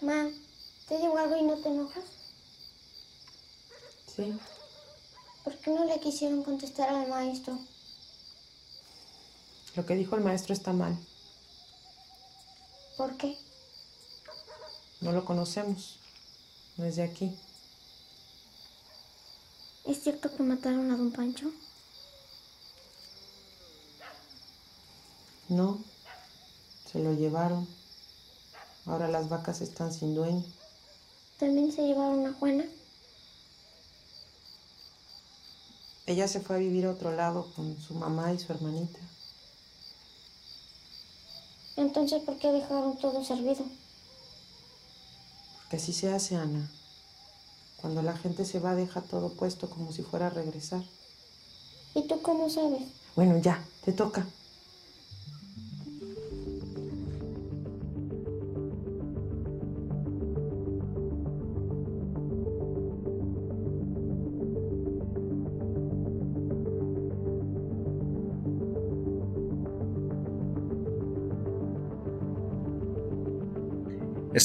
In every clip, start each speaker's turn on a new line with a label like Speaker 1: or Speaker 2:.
Speaker 1: Ma, ¿te digo algo y no te enojas?
Speaker 2: Sí.
Speaker 1: ¿Por qué no le quisieron contestar al maestro?
Speaker 2: Lo que dijo el maestro está mal.
Speaker 1: ¿Por qué?
Speaker 2: No lo conocemos. No es de aquí.
Speaker 1: ¿Es cierto que mataron a don Pancho?
Speaker 2: No. Se lo llevaron. Ahora las vacas están sin dueño.
Speaker 1: ¿También se llevaron a Juana?
Speaker 2: Ella se fue a vivir a otro lado con su mamá y su hermanita.
Speaker 1: Entonces, ¿por qué dejaron todo servido?
Speaker 2: Porque así se hace, Ana. Cuando la gente se va, deja todo puesto como si fuera a regresar.
Speaker 1: ¿Y tú cómo sabes?
Speaker 2: Bueno, ya, te toca.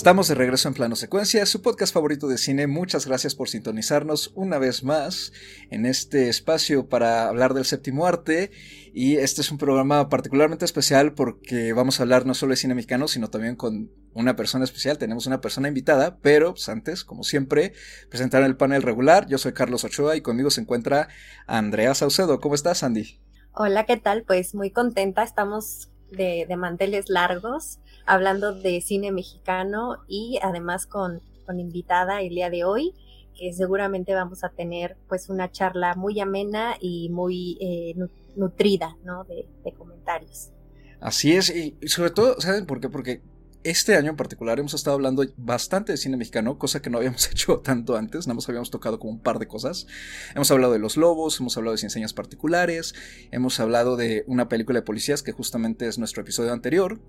Speaker 3: Estamos de regreso en Plano Secuencia, su podcast favorito de cine. Muchas gracias por sintonizarnos una vez más en este espacio para hablar del séptimo arte. Y este es un programa particularmente especial porque vamos a hablar no solo de cine mexicano, sino también con una persona especial. Tenemos una persona invitada, pero pues, antes, como siempre, presentar el panel regular. Yo soy Carlos Ochoa y conmigo se encuentra Andrea Saucedo. ¿Cómo estás, Andy?
Speaker 4: Hola, ¿qué tal? Pues muy contenta. Estamos de, manteles largos hablando de cine mexicano y además con, con invitada el día de hoy, que seguramente vamos a tener pues una charla muy amena y muy eh, nutrida, ¿no? De, de comentarios.
Speaker 3: Así es, y sobre todo, ¿saben por qué? Porque este año en particular hemos estado hablando bastante de cine mexicano, cosa que no habíamos hecho tanto antes, nada más habíamos tocado como un par de cosas. Hemos hablado de Los Lobos, hemos hablado de Enseñas Particulares, hemos hablado de una película de policías que justamente es nuestro episodio anterior,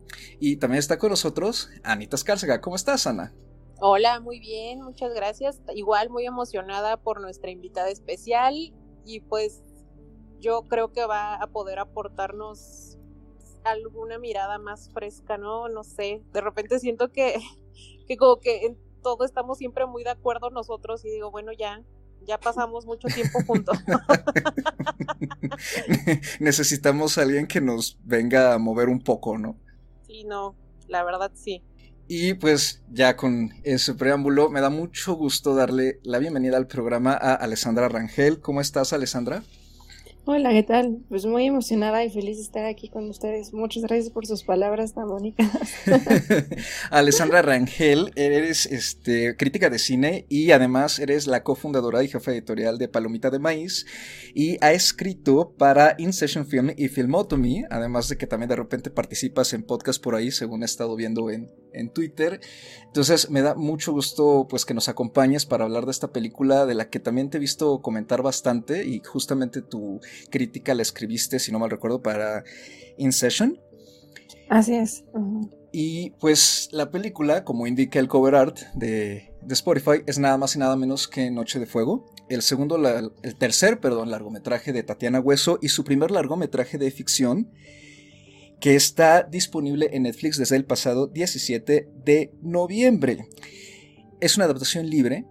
Speaker 3: y también está con nosotros Anita Escárcega. ¿Cómo estás, Ana?
Speaker 5: Hola, muy bien, muchas gracias. Igual muy emocionada por nuestra invitada especial y pues yo creo que va a poder aportarnos alguna mirada más fresca, ¿no? No sé, de repente siento que, que como que en todo estamos siempre muy de acuerdo nosotros y digo, bueno, ya, ya pasamos mucho tiempo juntos.
Speaker 3: Necesitamos a alguien que nos venga a mover un poco, ¿no?
Speaker 5: Sí, no, la verdad sí.
Speaker 3: Y pues ya con ese preámbulo, me da mucho gusto darle la bienvenida al programa a Alessandra Rangel. ¿Cómo estás, Alessandra?
Speaker 6: Hola, ¿qué tal? Pues muy emocionada y feliz de estar aquí con ustedes. Muchas gracias por sus palabras tan bonitas.
Speaker 3: Alessandra Rangel, eres este, crítica de cine y además eres la cofundadora y jefa editorial de Palomita de Maíz y ha escrito para In Session Film y Filmotomy, además de que también de repente participas en podcast por ahí, según he estado viendo en, en Twitter. Entonces me da mucho gusto pues que nos acompañes para hablar de esta película de la que también te he visto comentar bastante y justamente tu crítica la escribiste, si no mal recuerdo, para In Session.
Speaker 6: Así es.
Speaker 3: Y pues la película, como indica el cover art de, Spotify, es nada más y nada menos que Noche de Fuego. El segundo, el tercer, perdón, largometraje de Tatiana Hueso y su primer largometraje de ficción que está disponible en Netflix desde el pasado 17 de noviembre. Es una adaptación libre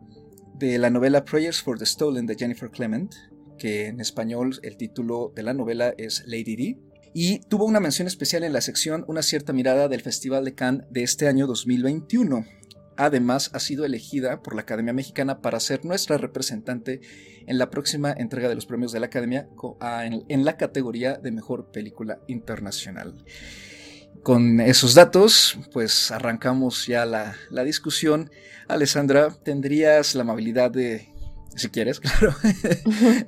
Speaker 3: de la novela Prayers for the Stolen de Jennifer Clement, que en español el título de la novela es Lady D, y tuvo una mención especial en la sección Una cierta mirada del Festival de Cannes de este año 2021. Además, ha sido elegida por la Academia Mexicana para ser nuestra representante en la próxima entrega de los premios de la Academia en la categoría de Mejor Película Internacional. Con esos datos, pues arrancamos ya la, la discusión. Alessandra, ¿tendrías la amabilidad de si quieres, claro,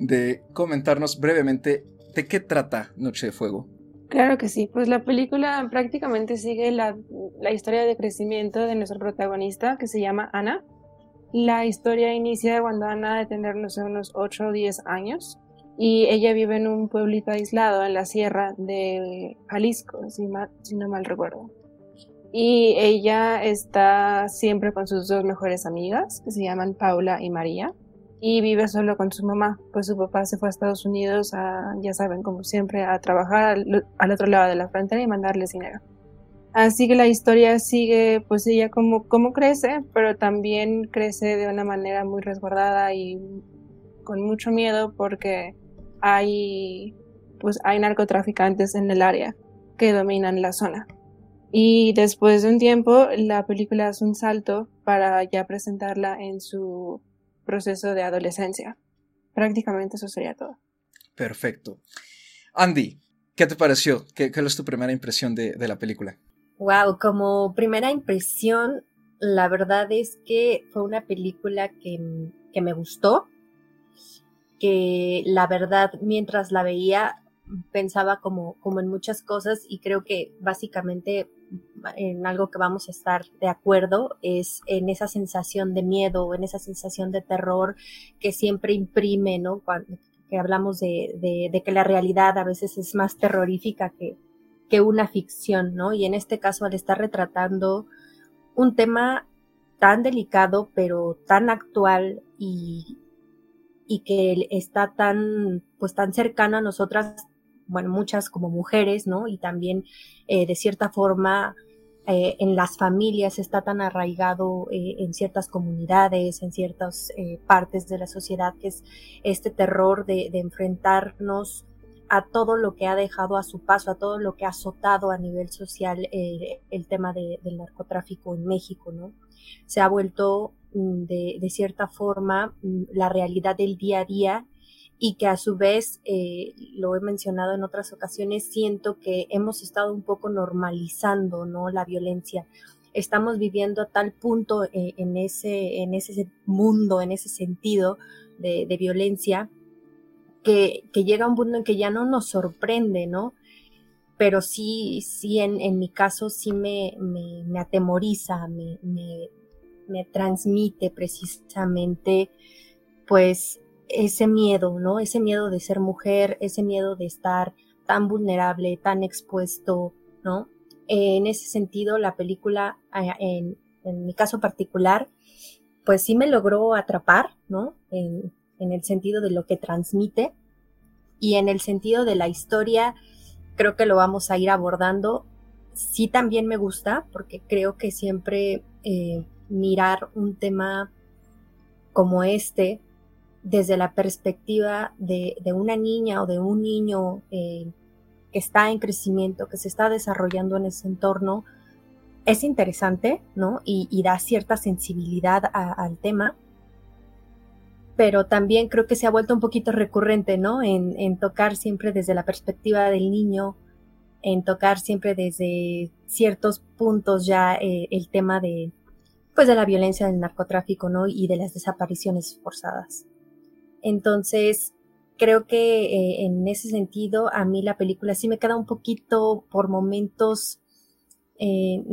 Speaker 3: de comentarnos brevemente de qué trata Noche de Fuego.
Speaker 6: Claro que sí, pues la película prácticamente sigue la, la historia de crecimiento de nuestro protagonista que se llama Ana. La historia inicia cuando Ana de tener unos 8 o 10 años y ella vive en un pueblito aislado en la sierra de Jalisco, si, si no mal recuerdo. Y ella está siempre con sus dos mejores amigas, que se llaman Paula y María y vive solo con su mamá, pues su papá se fue a Estados Unidos, a, ya saben, como siempre, a trabajar al, otro lado de la frontera y mandarles dinero. Así que la historia sigue, pues ella como, como crece, pero también crece de una manera muy resguardada y con mucho miedo porque hay, pues hay narcotraficantes en el área que dominan la zona. Y después de un tiempo, la película hace un salto para ya presentarla en su proceso de adolescencia. Prácticamente eso sería todo.
Speaker 3: Perfecto. Andy, ¿qué te pareció? ¿Qué, qué es tu primera impresión de, de la película?
Speaker 4: Wow, como primera impresión, la verdad es que fue una película que, que me gustó, que la verdad mientras la veía pensaba como, como en muchas cosas y creo que básicamente en algo que vamos a estar de acuerdo es en esa sensación de miedo, en esa sensación de terror que siempre imprime, ¿no? Cuando que hablamos de, de, de que la realidad a veces es más terrorífica que, que una ficción, ¿no? Y en este caso, al estar retratando un tema tan delicado, pero tan actual y, y que está tan, pues tan cercano a nosotras, bueno, muchas como mujeres, ¿no? Y también eh, de cierta forma eh, en las familias está tan arraigado eh, en ciertas comunidades, en ciertas partes de la sociedad, que es este terror de, enfrentarnos a todo lo que ha dejado a su paso, a todo lo que ha azotado a nivel social el tema de, del narcotráfico en México, ¿no? Se ha vuelto mm, de, de cierta forma mm, la realidad del día a día y que a su vez, eh, lo he mencionado en otras ocasiones, siento que hemos estado un poco normalizando ¿no? la violencia. Estamos viviendo a tal punto eh, en, ese, en ese mundo, en ese sentido de, violencia, que, que, llega un punto en que ya no nos sorprende, ¿no? Pero sí, sí, en, mi caso sí me, me, atemoriza, me, me transmite precisamente, pues, ese miedo, ¿no? Ese miedo de ser mujer, ese miedo de estar tan vulnerable, tan expuesto, ¿no? En ese sentido, la película, en, mi caso particular, pues sí me logró atrapar, ¿no? En, en, el sentido de lo que transmite y en el sentido de la historia, creo que lo vamos a ir abordando. Sí también me gusta porque creo que siempre eh, mirar un tema como este desde la perspectiva de, una niña o de un niño eh, que está en crecimiento, que se está desarrollando en ese entorno, es interesante, ¿no? Y, da cierta sensibilidad al tema, pero también creo que se ha vuelto un poquito recurrente, ¿no? En, en tocar siempre desde la perspectiva del niño, en tocar siempre desde ciertos puntos ya eh, el tema de, pues de la violencia del narcotráfico, ¿no? Y de las desapariciones forzadas. Entonces, creo que eh, en ese sentido, a mí la película sí me queda un poquito por momentos, eh,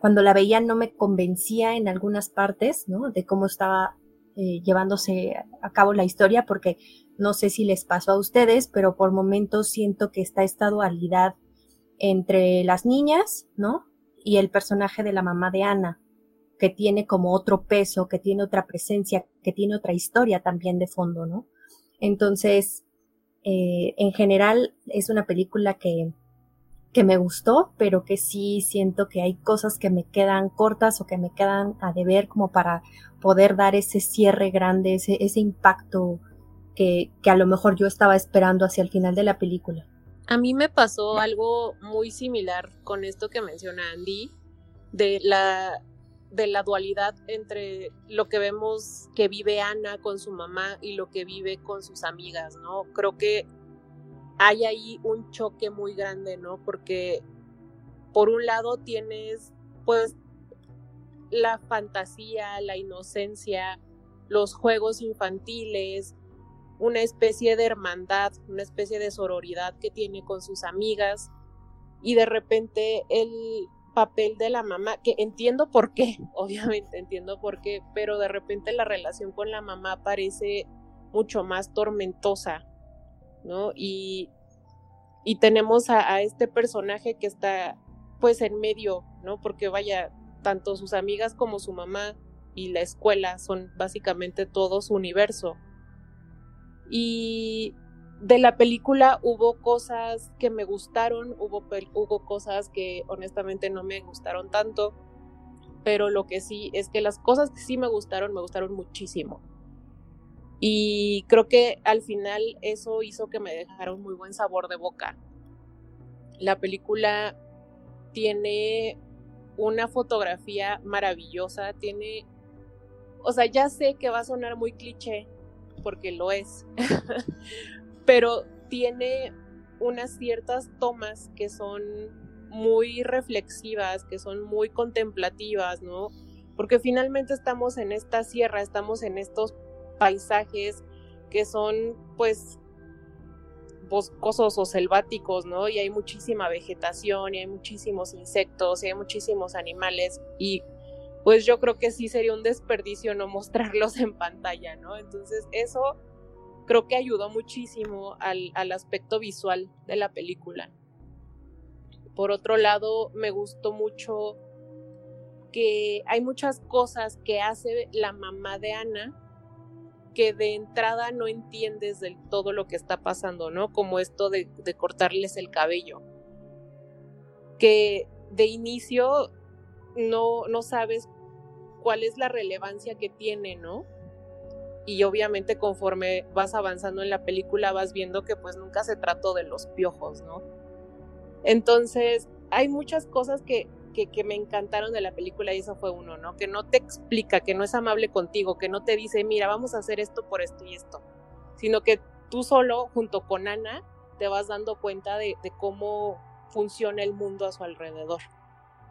Speaker 4: cuando la veía no me convencía en algunas partes, ¿no? De cómo estaba eh, llevándose a cabo la historia, porque no sé si les pasó a ustedes, pero por momentos siento que está esta dualidad entre las niñas, ¿no? Y el personaje de la mamá de Ana, que tiene como otro peso, que tiene otra presencia, que tiene otra historia también de fondo, ¿no? Entonces, eh, en general es una película que, que me gustó, pero que sí siento que hay cosas que me quedan cortas o que me quedan a deber como para poder dar ese cierre grande, ese, ese impacto que, que a lo mejor yo estaba esperando hacia el final de la película.
Speaker 5: A mí me pasó algo muy similar con esto que menciona Andy, de la de la dualidad entre lo que vemos que vive Ana con su mamá y lo que vive con sus amigas, ¿no? Creo que hay ahí un choque muy grande, ¿no? Porque por un lado tienes pues la fantasía, la inocencia, los juegos infantiles, una especie de hermandad, una especie de sororidad que tiene con sus amigas y de repente él papel de la mamá, que entiendo por qué, obviamente entiendo por qué, pero de repente la relación con la mamá parece mucho más tormentosa, ¿no? Y, y tenemos a, a, este personaje que está pues en medio, ¿no? Porque vaya, tanto sus amigas como su mamá y la escuela son básicamente todo su universo. Y de la película hubo cosas que me gustaron, hubo, hubo cosas que honestamente no me gustaron tanto, pero lo que sí es que las cosas que sí me gustaron, me gustaron muchísimo. Y creo que al final eso hizo que me dejara un muy buen sabor de boca. La película tiene una fotografía maravillosa, tiene, o sea, ya sé que va a sonar muy cliché, porque lo es, pero tiene unas ciertas tomas que son muy reflexivas, que son muy contemplativas, ¿no? Porque finalmente estamos en esta sierra, estamos en estos paisajes que son pues boscosos o selváticos, ¿no? Y hay muchísima vegetación, y hay muchísimos insectos, y hay muchísimos animales, y pues yo creo que sí sería un desperdicio no mostrarlos en pantalla, ¿no? Entonces eso creo que ayudó muchísimo al, aspecto visual de la película. Por otro lado, me gustó mucho que hay muchas cosas que hace la mamá de Ana que de entrada no entiendes del todo lo que está pasando, ¿no? Como esto de, de cortarles el cabello. Que de inicio no, no sabes cuál es la relevancia que tiene, ¿no? Y obviamente conforme vas avanzando en la película vas viendo que pues nunca se trató de los piojos, ¿no? Entonces, hay muchas cosas que, que, me encantaron de la película y eso fue uno, ¿no? Que no te explica, que no es amable contigo, que no te dice, mira, vamos a hacer esto por esto y esto, sino que tú solo, junto con Ana, te vas dando cuenta de, de cómo funciona el mundo a su alrededor.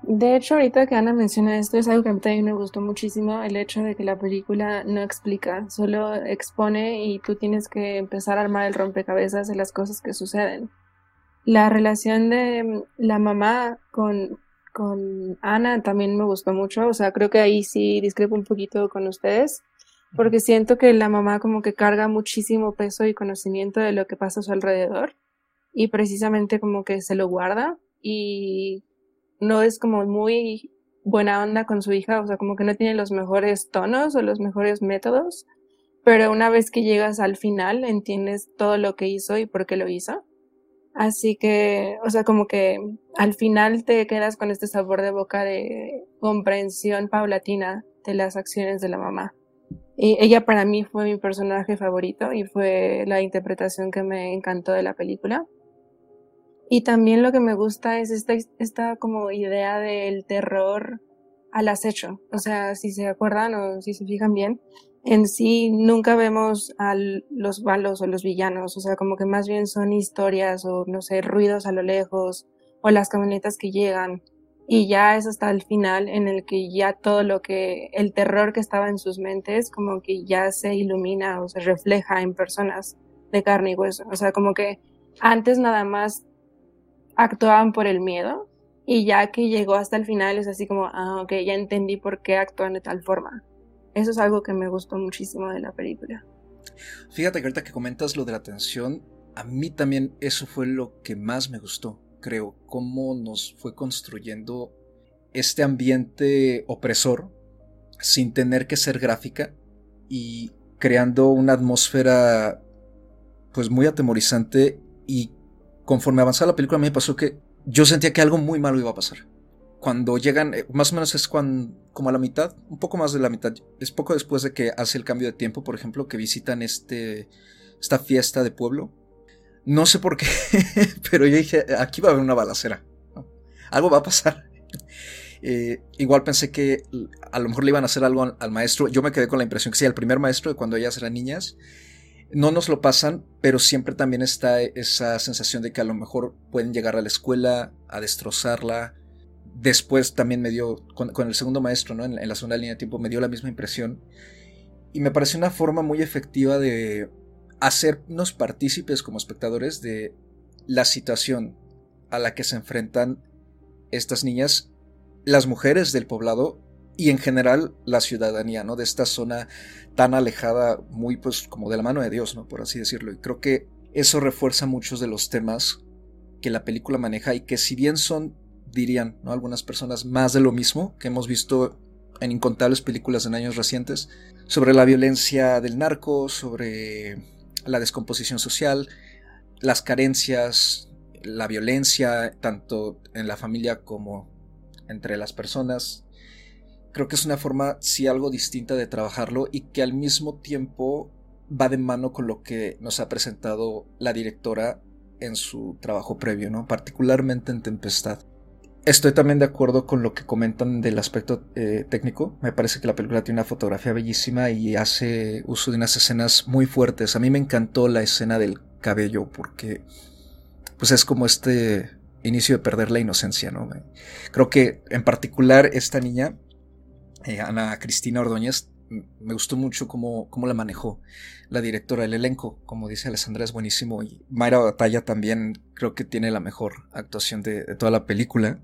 Speaker 6: De hecho, ahorita que Ana menciona esto, es algo que a mí también me gustó muchísimo, el hecho de que la película no explica, solo expone y tú tienes que empezar a armar el rompecabezas de las cosas que suceden. La relación de la mamá con, con Ana también me gustó mucho, o sea, creo que ahí sí discrepo un poquito con ustedes, porque siento que la mamá como que carga muchísimo peso y conocimiento de lo que pasa a su alrededor y precisamente como que se lo guarda y no es como muy buena onda con su hija, o sea, como que no tiene los mejores tonos o los mejores métodos, pero una vez que llegas al final entiendes todo lo que hizo y por qué lo hizo. Así que, o sea, como que al final te quedas con este sabor de boca de comprensión paulatina de las acciones de la mamá. Y ella para mí fue mi personaje favorito y fue la interpretación que me encantó de la película. Y también lo que me gusta es esta, esta como idea del terror al acecho. O sea, si se acuerdan o si se fijan bien, en sí nunca vemos a los malos o los villanos. O sea, como que más bien son historias o, no sé, ruidos a lo lejos o las camionetas que llegan. Y ya es hasta el final en el que ya todo lo que, el terror que estaba en sus mentes, como que ya se ilumina o se refleja en personas de carne y hueso. O sea, como que antes nada más actuaban por el miedo y ya que llegó hasta el final es así como, ah, ok, ya entendí por qué actúan de tal forma. Eso es algo que me gustó muchísimo de la película.
Speaker 3: Fíjate que ahorita que comentas lo de la tensión, a mí también eso fue lo que más me gustó, creo, cómo nos fue construyendo este ambiente opresor sin tener que ser gráfica y creando una atmósfera pues muy atemorizante y conforme avanzaba la película, a mí me pasó que yo sentía que algo muy malo iba a pasar. Cuando llegan, eh, más o menos es cuando, como a la mitad, un poco más de la mitad, es poco después de que hace el cambio de tiempo, por ejemplo, que visitan este, esta fiesta de pueblo. No sé por qué, pero yo dije, aquí va a haber una balacera. Algo va a pasar. Eh, igual pensé que a lo mejor le iban a hacer algo al, al, maestro. Yo me quedé con la impresión que sí, el primer maestro de cuando ellas eran niñas no nos lo pasan, pero siempre también está esa sensación de que a lo mejor pueden llegar a la escuela a destrozarla. Después también me dio, con, el segundo maestro, ¿no? En, la segunda línea de tiempo, me dio la misma impresión. Y me pareció una forma muy efectiva de hacernos partícipes como espectadores de la situación a la que se enfrentan estas niñas, las mujeres del poblado y en general la ciudadanía, ¿no? De esta zona tan alejada, muy pues como de la mano de Dios, ¿no? Por así decirlo. Y creo que eso refuerza muchos de los temas que la película maneja y que si bien son, dirían, ¿no? Algunas personas más de lo mismo que hemos visto en incontables películas en años recientes, sobre la violencia del narco, sobre la descomposición social, las carencias, la violencia, tanto en la familia como entre las personas. Creo que es una forma, sí, algo distinta de trabajarlo y que al mismo tiempo va de mano con lo que nos ha presentado la directora en su trabajo previo, ¿no? Particularmente en Tempestad. Estoy también de acuerdo con lo que comentan del aspecto eh, técnico. Me parece que la película tiene una fotografía bellísima y hace uso de unas escenas muy fuertes. A mí me encantó la escena del cabello porque pues es como este inicio de perder la inocencia, ¿no? Creo que en particular esta niña, eh, Ana Cristina Ordóñez, me gustó mucho cómo, cómo, la manejó la directora del elenco. Como dice Alessandra, es buenísimo. Y Mayra Batalla también creo que tiene la mejor actuación de, toda la película.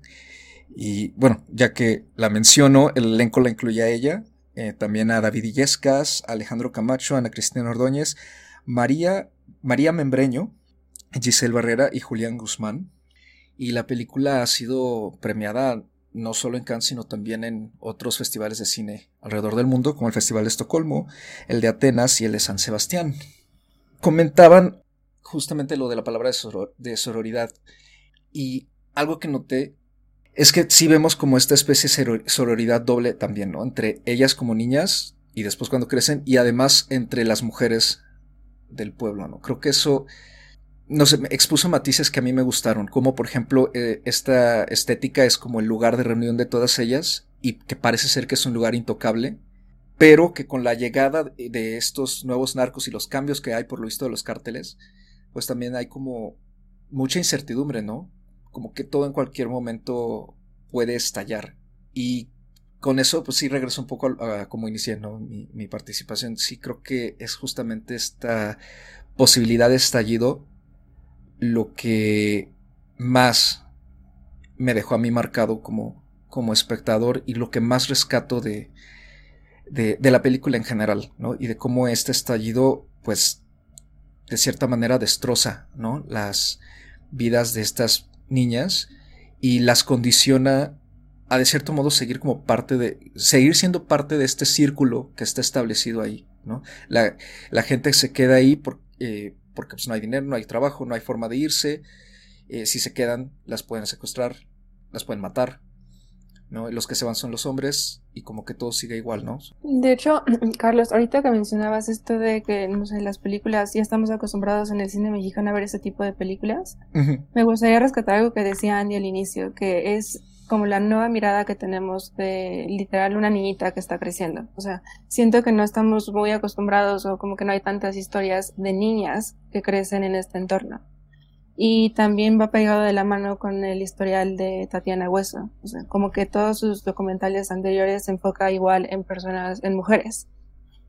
Speaker 3: Y bueno, ya que la menciono, el elenco la incluye a ella, eh, también a David Illescas, Alejandro Camacho, Ana Cristina Ordóñez, María, María Membreño, Giselle Barrera y Julián Guzmán. Y la película ha sido premiada no solo en Cannes, sino también en otros festivales de cine alrededor del mundo, como el Festival de Estocolmo, el de Atenas y el de San Sebastián. Comentaban justamente lo de la palabra de, sororidad. Y algo que noté es que sí vemos como esta especie de sororidad doble también, ¿no? Entre ellas como niñas y después cuando crecen, y además entre las mujeres del pueblo, ¿no? Creo que eso no sé, expuso matices que a mí me gustaron, como por ejemplo eh, esta estética es como el lugar de reunión de todas ellas y que parece ser que es un lugar intocable, pero que con la llegada de estos nuevos narcos y los cambios que hay por lo visto de los cárteles, pues también hay como mucha incertidumbre, ¿no? Como que todo en cualquier momento puede estallar. Y con eso, pues sí regreso un poco a, como inicié. Mi, mi participación. Sí creo que es justamente esta posibilidad de estallido lo que más me dejó a mí marcado como, como espectador y lo que más rescato de, de, la película en general, ¿no? Y de cómo este estallido, pues, de cierta manera destroza, ¿no? Las vidas de estas niñas y las condiciona a de cierto modo seguir como parte de, seguir siendo parte de este círculo que está establecido ahí, ¿no? La, la gente se queda ahí por, eh, porque pues, no hay dinero, no hay trabajo, no hay forma de irse. Eh, si se quedan, las pueden secuestrar, las pueden matar. ¿no? Los que se van son los hombres y como que todo sigue igual, ¿no?
Speaker 6: De hecho, Carlos, ahorita que mencionabas esto de que, no sé, las películas, ya estamos acostumbrados en el cine mexicano a ver ese tipo de películas, me gustaría rescatar algo que decía Andy al inicio, que es como la nueva mirada que tenemos de literal una niñita que está creciendo. O sea, siento que no estamos muy acostumbrados o como que no hay tantas historias de niñas que crecen en este entorno. Y también va pegado de la mano con el historial de Tatiana Hueso. O sea, como que todos sus documentales anteriores se enfoca igual en personas, en mujeres.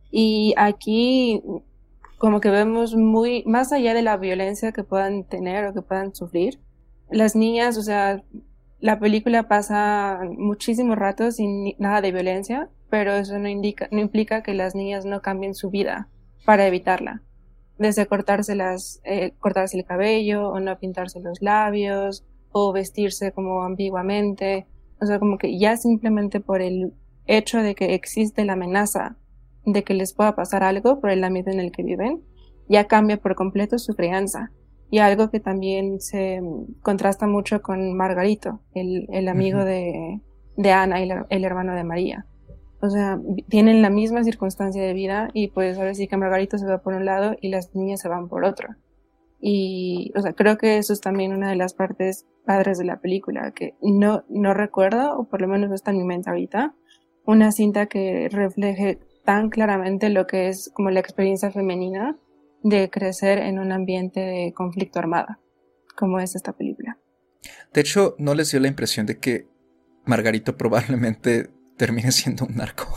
Speaker 6: Y aquí como que vemos muy, más allá de la violencia que puedan tener o que puedan sufrir, las niñas, o sea, la película pasa muchísimo rato sin nada de violencia, pero eso no, indica, no implica que las niñas no cambien su vida para evitarla. Desde cortárselas, eh, cortarse el cabello, o no pintarse los labios, o vestirse como ambiguamente. O sea, como que ya simplemente por el hecho de que existe la amenaza de que les pueda pasar algo por el ambiente en el que viven, ya cambia por completo su crianza. Y algo que también se contrasta mucho con Margarito, el, el amigo de, de, Ana y el, hermano de María. O sea, tienen la misma circunstancia de vida y pues ahora sí que Margarito se va por un lado y las niñas se van por otro. Y, o sea, creo que eso es también una de las partes padres de la película, que no, no recuerdo, o por lo menos no está en mi mente ahorita, una cinta que refleje tan claramente lo que es como la experiencia femenina de crecer en un ambiente de conflicto armado, como es esta película.
Speaker 3: De hecho, ¿no les dio la impresión de que Margarito probablemente termine siendo un narco?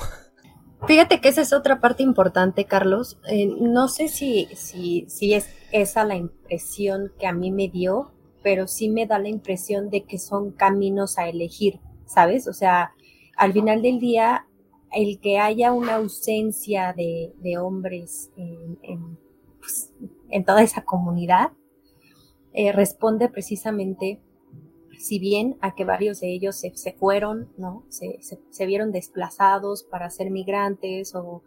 Speaker 4: Fíjate que esa es otra parte importante, Carlos. Eh, no sé si, si, si es esa la impresión que a mí me dio, pero sí me da la impresión de que son caminos a elegir, ¿sabes? O sea, al final del día, el que haya una ausencia de, hombres en en toda esa comunidad, eh, responde precisamente, si bien a que varios de ellos se, fueron, ¿no? Se, se, vieron desplazados para ser migrantes o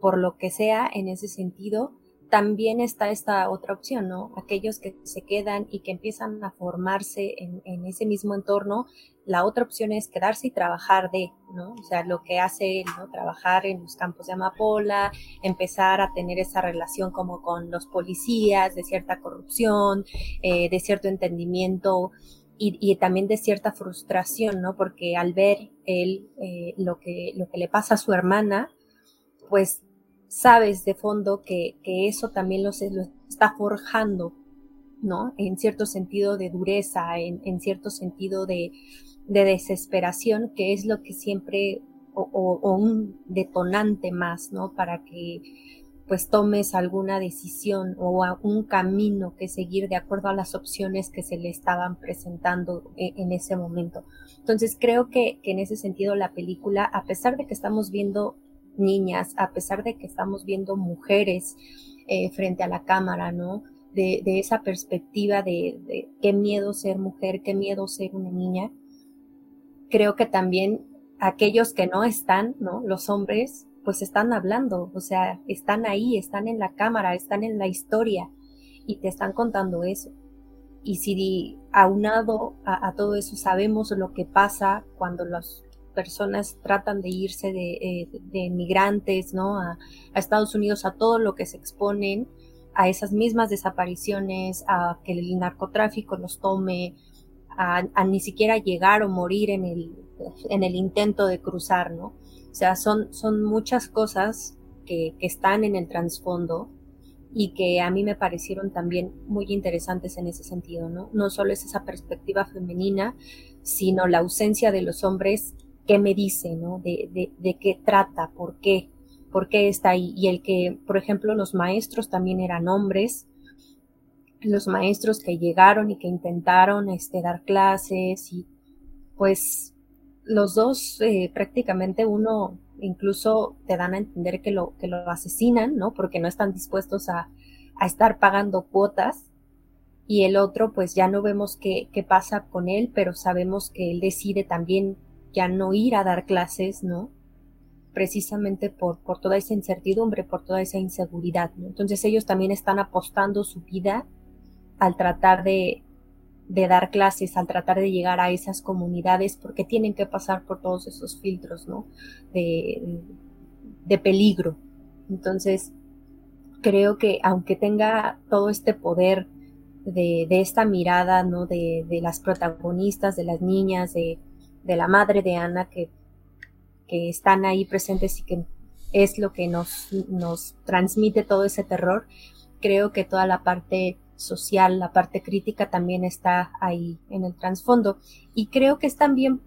Speaker 4: por lo que sea en ese sentido, también está esta otra opción, ¿no? Aquellos que se quedan y que empiezan a formarse en, ese mismo entorno, la otra opción es quedarse y trabajar de, ¿no? O sea, lo que hace, ¿no? Trabajar en los campos de amapola, empezar a tener esa relación como con los policías, de cierta corrupción, eh, de cierto entendimiento y, también de cierta frustración, ¿no? Porque al ver él eh, lo, que, lo que le pasa a su hermana, pues sabes de fondo que, eso también lo, lo, está forjando, ¿no? En cierto sentido de dureza, en, cierto sentido de, desesperación, que es lo que siempre, o, un detonante más, ¿no? Para que pues tomes alguna decisión o un camino que seguir de acuerdo a las opciones que se le estaban presentando en, en ese momento. Entonces creo que, que, en ese sentido la película, a pesar de que estamos viendo niñas, a pesar de que estamos viendo mujeres eh, frente a la cámara, ¿no? De, esa perspectiva de, qué miedo ser mujer, qué miedo ser una niña. Creo que también aquellos que no están, ¿no? Los hombres, pues están hablando, o sea, están ahí, están en la cámara, están en la historia y te están contando eso. Y si aunado a, a todo eso sabemos lo que pasa cuando los personas tratan de irse de, eh, migrantes, ¿no? A, Estados Unidos, a todo lo que se exponen, a esas mismas desapariciones, a que el narcotráfico los tome, a, ni siquiera llegar o morir en el, en el intento de cruzar, ¿no? O sea, son, son muchas cosas que, que están en el trasfondo y que a mí me parecieron también muy interesantes en ese sentido, ¿no? No solo es esa perspectiva femenina, sino la ausencia de los hombres qué me dice, ¿no? De, de, de qué trata, por qué, por qué está ahí. Y el que, por ejemplo, los maestros también eran hombres, los maestros que llegaron y que intentaron este, dar clases y pues los dos eh, prácticamente uno incluso te dan a entender que lo, que lo asesinan, ¿no? Porque no están dispuestos a, a estar pagando cuotas y el otro pues ya no vemos qué, qué pasa con él, pero sabemos que él decide también ya no ir a dar clases, ¿no? Precisamente por, por toda esa incertidumbre, por toda esa inseguridad. Entonces ellos también están apostando su vida al tratar de, de dar clases, al tratar de llegar a esas comunidades, porque tienen que pasar por todos esos filtros, ¿no? De, de peligro. Entonces, creo que aunque tenga todo este poder de, de esta mirada, ¿no? De, de, las protagonistas, de las niñas, de, de la madre de Ana que, que están ahí presentes y que es lo que nos, nos transmite todo ese terror. Creo que toda la parte social, la parte crítica también está ahí en el trasfondo. Y creo que es también,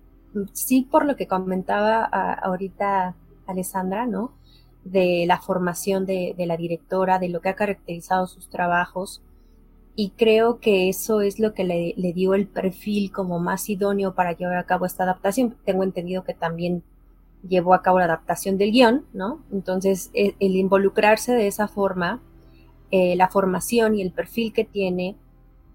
Speaker 4: sí, por lo que comentaba ahorita Alessandra, ¿no? De la formación de, de, la directora, de lo que ha caracterizado sus trabajos, y creo que eso es lo que le, dio el perfil como más idóneo para llevar a cabo esta adaptación. Tengo entendido que también llevó a cabo la adaptación del guion, ¿no? Entonces, e, el, involucrarse de esa forma, eh, la formación y el perfil que tiene,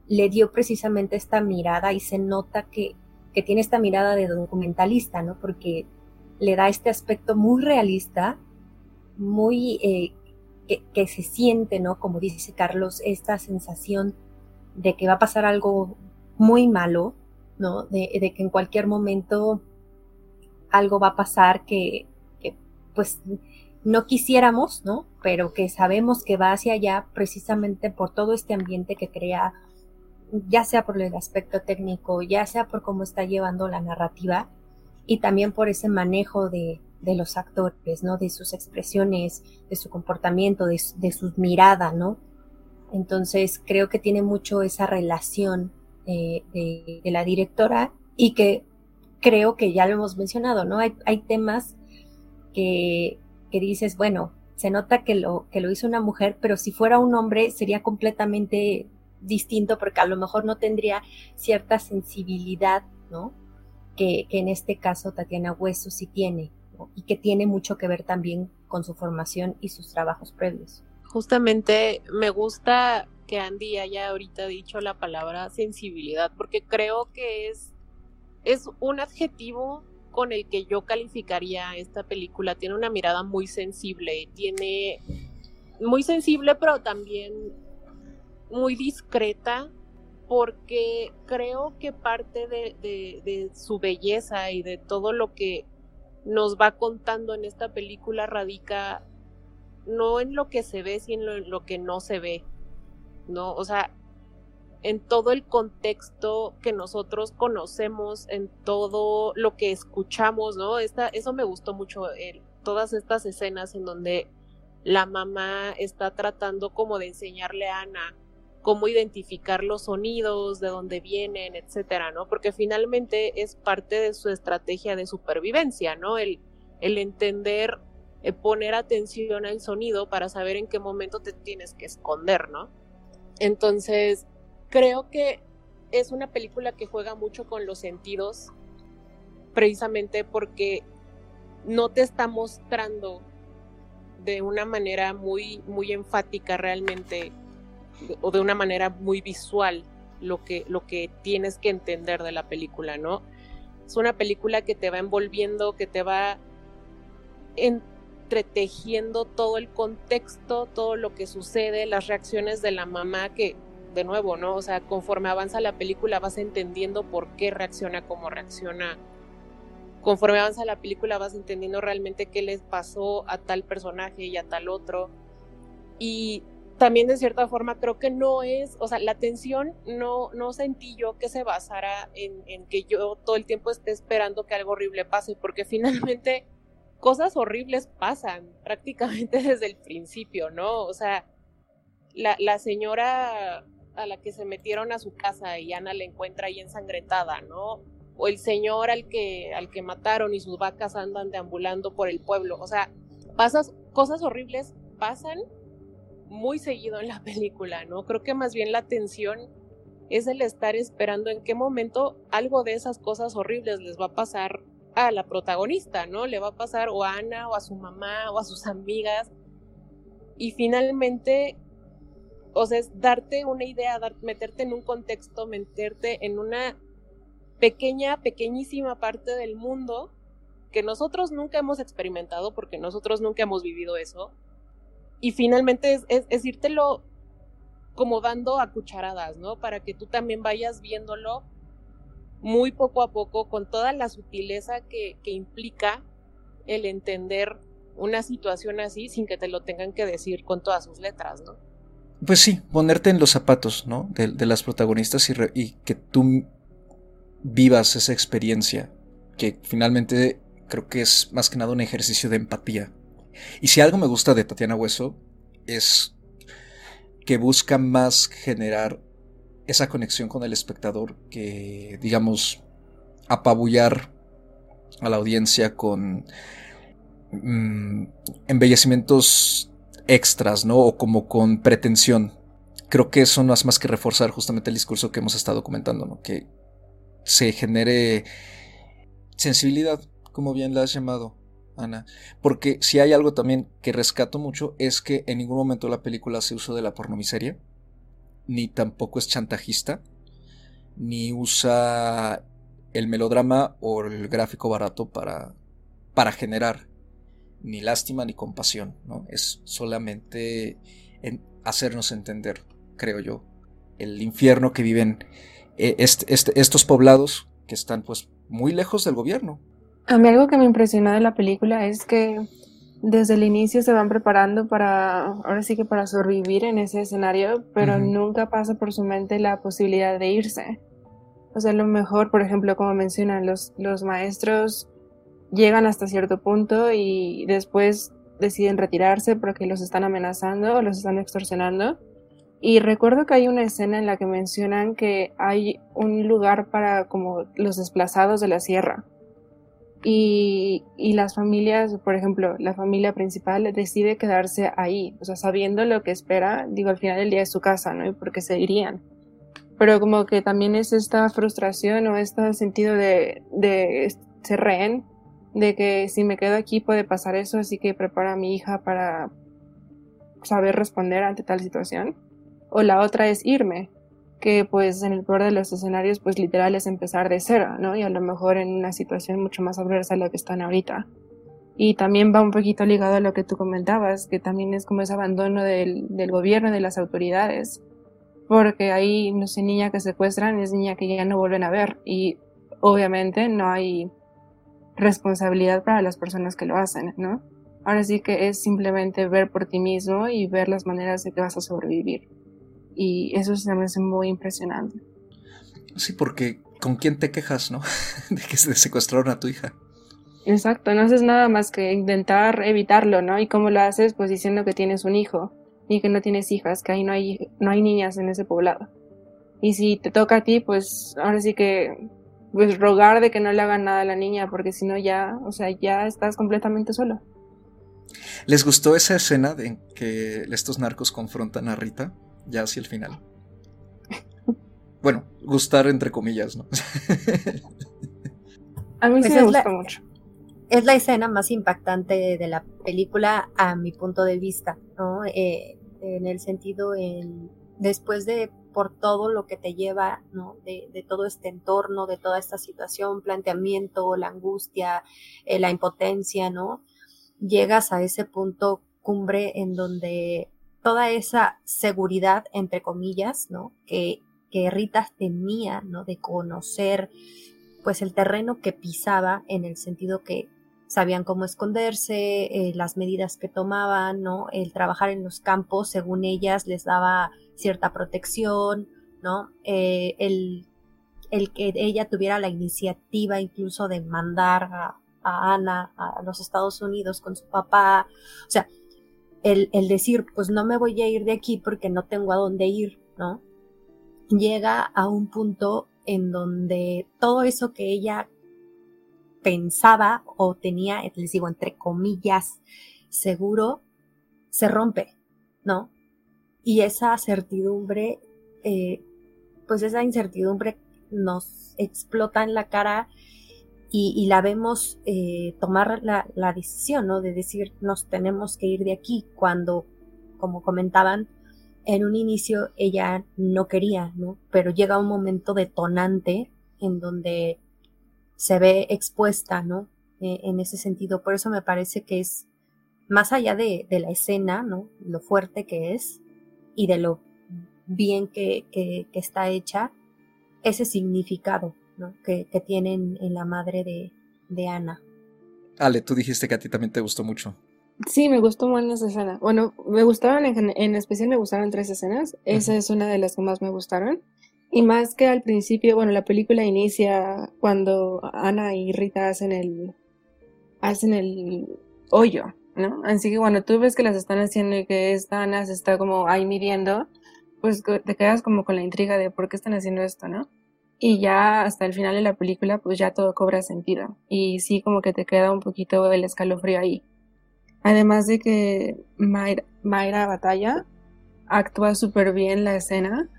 Speaker 4: le dio precisamente esta mirada y se nota que, que tiene esta mirada de documentalista, ¿no? Porque le da este aspecto muy realista, muy eh, que, se siente, ¿no? Como dice Carlos, esta sensación de que va a pasar algo muy malo, ¿no? De, que en cualquier momento algo va a pasar que, que, pues no quisiéramos, ¿no? Pero que sabemos que va hacia allá precisamente por todo este ambiente que crea, ya sea por el aspecto técnico, ya sea por cómo está llevando la narrativa y también por ese manejo de, de los actores, ¿no? De sus expresiones, de su comportamiento, de, de sus miradas, ¿no? Entonces creo que tiene mucho esa relación eh, de, la directora y que creo que ya lo hemos mencionado, ¿no? Hay, hay temas que, que dices, bueno, se nota que lo, que lo hizo una mujer, pero si fuera un hombre sería completamente distinto porque a lo mejor no tendría cierta sensibilidad, ¿no? Que, que en este caso Tatiana Hueso sí tiene y que tiene mucho que ver también con su formación y sus trabajos previos.
Speaker 5: Justamente me gusta que Andy haya ahorita dicho la palabra sensibilidad, porque creo que es, es un adjetivo con el que yo calificaría esta película. Tiene una mirada muy sensible, tiene muy sensible, pero también muy discreta, porque creo que parte de, de, su belleza y de todo lo que nos va contando en esta película radica no en lo que se ve, sino en lo que no se ve, ¿no? O sea, en todo el contexto que nosotros conocemos, en todo lo que escuchamos, ¿no? Esta, eso me gustó mucho, todas estas escenas en donde la mamá está tratando como de enseñarle a Ana cómo identificar los sonidos, de dónde vienen, etcétera, ¿no? Porque finalmente es parte de su estrategia de supervivencia, ¿no? El, entender, eh, poner atención al sonido para saber en qué momento te tienes que esconder, ¿no? Entonces, creo que es una película que juega mucho con los sentidos, precisamente porque no te está mostrando de una manera muy, muy enfática realmente o de una manera muy visual lo que, lo que tienes que entender de la película, ¿no? Es una película que te va envolviendo, que te va entretejiendo todo el contexto, todo lo que sucede, las reacciones de la mamá que, de nuevo, ¿no? O sea, conforme avanza la película vas entendiendo por qué reacciona como reacciona conforme avanza la película vas entendiendo realmente qué les pasó a tal personaje y a tal otro. Y también de cierta forma creo que no es, o sea, la tensión no, no sentí yo que se basara en, en que yo todo el tiempo esté esperando que algo horrible pase, porque finalmente cosas horribles pasan prácticamente desde el principio, ¿no? O sea, la, la señora a la que se metieron a su casa y Ana la encuentra ahí ensangrentada, ¿no? o el señor al que, al que mataron y sus vacas andan deambulando por el pueblo. O sea, pasas, cosas horribles pasan muy seguido en la película, ¿no? Creo que más bien la tensión es el estar esperando en qué momento algo de esas cosas horribles les va a pasar a la protagonista, ¿no? Le va a pasar o a Ana o a su mamá o a sus amigas. Y finalmente, o sea, es darte una idea, meterte en un contexto, meterte en una pequeña, pequeñísima parte del mundo que nosotros nunca hemos experimentado porque nosotros nunca hemos vivido eso. Y finalmente es, es, írtelo como dando a cucharadas, ¿no? Para que tú también vayas viéndolo muy poco a poco con toda la sutileza que, que implica el entender una situación así sin que te lo tengan que decir con todas sus letras, ¿no?
Speaker 3: Pues sí, ponerte en los zapatos, ¿no? De, de las protagonistas y que tú vivas esa experiencia, que finalmente creo que es más que nada un ejercicio de empatía. Y si algo me gusta de Tatiana Hueso es que busca más generar esa conexión con el espectador que, digamos, apabullar a la audiencia con mm, embellecimientos extras, ¿no? O como con pretensión. Creo que eso no hace más que reforzar justamente el discurso que hemos estado comentando, ¿no? Que se genere sensibilidad, como bien la has llamado, Ana. Porque si hay algo también que rescato mucho es que en ningún momento la película hace uso de la pornomiseria, ni tampoco es chantajista, ni usa el melodrama o el gráfico barato para, para generar ni lástima ni compasión, ¿no? Es solamente en hacernos entender, creo yo, el infierno que viven eh, estos poblados que están pues muy lejos del gobierno.
Speaker 6: A mí algo que me impresionó de la película es que desde el inicio se van preparando para, ahora sí que para sobrevivir en ese escenario, pero nunca pasa por su mente la posibilidad de irse. O sea, lo mejor, por ejemplo, como mencionan, los, los maestros llegan hasta cierto punto y después deciden retirarse porque los están amenazando o los están extorsionando. Y recuerdo que hay una escena en la que mencionan que hay un lugar para como los desplazados de la sierra. Y, y, las familias, por ejemplo, la familia principal decide quedarse ahí, o sea, sabiendo lo que espera, digo, al final del día es su casa, ¿no? Y porque se irían. Pero como que también es esta frustración o este sentido de, de ser rehén, de que si me quedo aquí puede pasar eso, así que prepara a mi hija para saber responder ante tal situación o la otra es irme, que pues en el peor de los escenarios pues literal es empezar de cero, ¿no? Y a lo mejor en una situación mucho más adversa a la que están ahorita. Y también va un poquito ligado a lo que tú comentabas, que también es como ese abandono del, del gobierno, de las autoridades. Porque hay, no sé, niña que secuestran, es niña que ya no vuelven a ver. Y obviamente no hay responsabilidad para las personas que lo hacen, ¿no? Ahora sí que es simplemente ver por ti mismo y ver las maneras de que vas a sobrevivir. Y eso se me hace muy impresionante.
Speaker 3: Sí, porque ¿con quién te quejas, no? de que se secuestraron a tu hija.
Speaker 6: Exacto, no haces nada más que intentar evitarlo, ¿no? Y cómo lo haces, pues diciendo que tienes un hijo y que no tienes hijas, que ahí no hay, no hay niñas en ese poblado. Y si te toca a ti, pues ahora sí que, pues rogar de que no le hagan nada a la niña, porque si no ya, o sea, ya estás completamente solo.
Speaker 3: ¿Les gustó esa escena en que estos narcos confrontan a Rita ya hacia el final? Bueno, gustar entre comillas, ¿no?
Speaker 6: a mí sí pues me gustó mucho.
Speaker 4: Es la escena más impactante de la película a mi punto de vista, ¿no? Eh, en el sentido, en, después de por todo lo que te lleva, ¿no? De, de, todo este entorno, de toda esta situación, planteamiento, la angustia, eh, la impotencia, ¿no? Llegas a ese punto cumbre en donde toda esa seguridad, entre comillas, ¿no? Que que Rita tenía, ¿no? De conocer, pues, el terreno que pisaba en el sentido que sabían cómo esconderse, eh, las medidas que tomaban, ¿no? El trabajar en los campos, según ellas, les daba cierta protección, ¿no? Eh, el, el, que ella tuviera la iniciativa incluso de mandar a, a, Ana a los Estados Unidos con su papá, o sea, el, el decir, pues no me voy a ir de aquí porque no tengo a dónde ir, ¿no? llega a un punto en donde todo eso que ella pensaba o tenía, les digo, entre comillas, seguro, se rompe, ¿no? Y esa certidumbre, eh, pues esa incertidumbre nos explota en la cara y, la vemos eh, tomar la, decisión, ¿no? De decir, nos tenemos que ir de aquí cuando, como comentaban, en un inicio ella no quería, ¿no? Pero llega un momento detonante en donde se ve expuesta, ¿no? E, en ese sentido. Por eso me parece que es más allá de, la escena, ¿no? Lo fuerte que es y de lo bien que, está hecha, ese significado, ¿no? Que, que tienen en la madre de, de Ana.
Speaker 3: Ale, tú dijiste que a ti también te gustó mucho.
Speaker 6: Sí, me gustó mucho esa escena. Bueno, me gustaron, en, en, especial me gustaron tres escenas. Esa es una de las que más me gustaron. Y más que al principio, bueno, la película inicia cuando Ana y Rita hacen el, hacen el hoyo, ¿no? Así que cuando tú ves que las están haciendo y que esta Ana se está como ahí midiendo, pues te quedas como con la intriga de por qué están haciendo esto, ¿no? Y ya hasta el final de la película, pues ya todo cobra sentido. Y sí, como que te queda un poquito el escalofrío ahí. Además de que Mayra, Batalla actúa súper bien la escena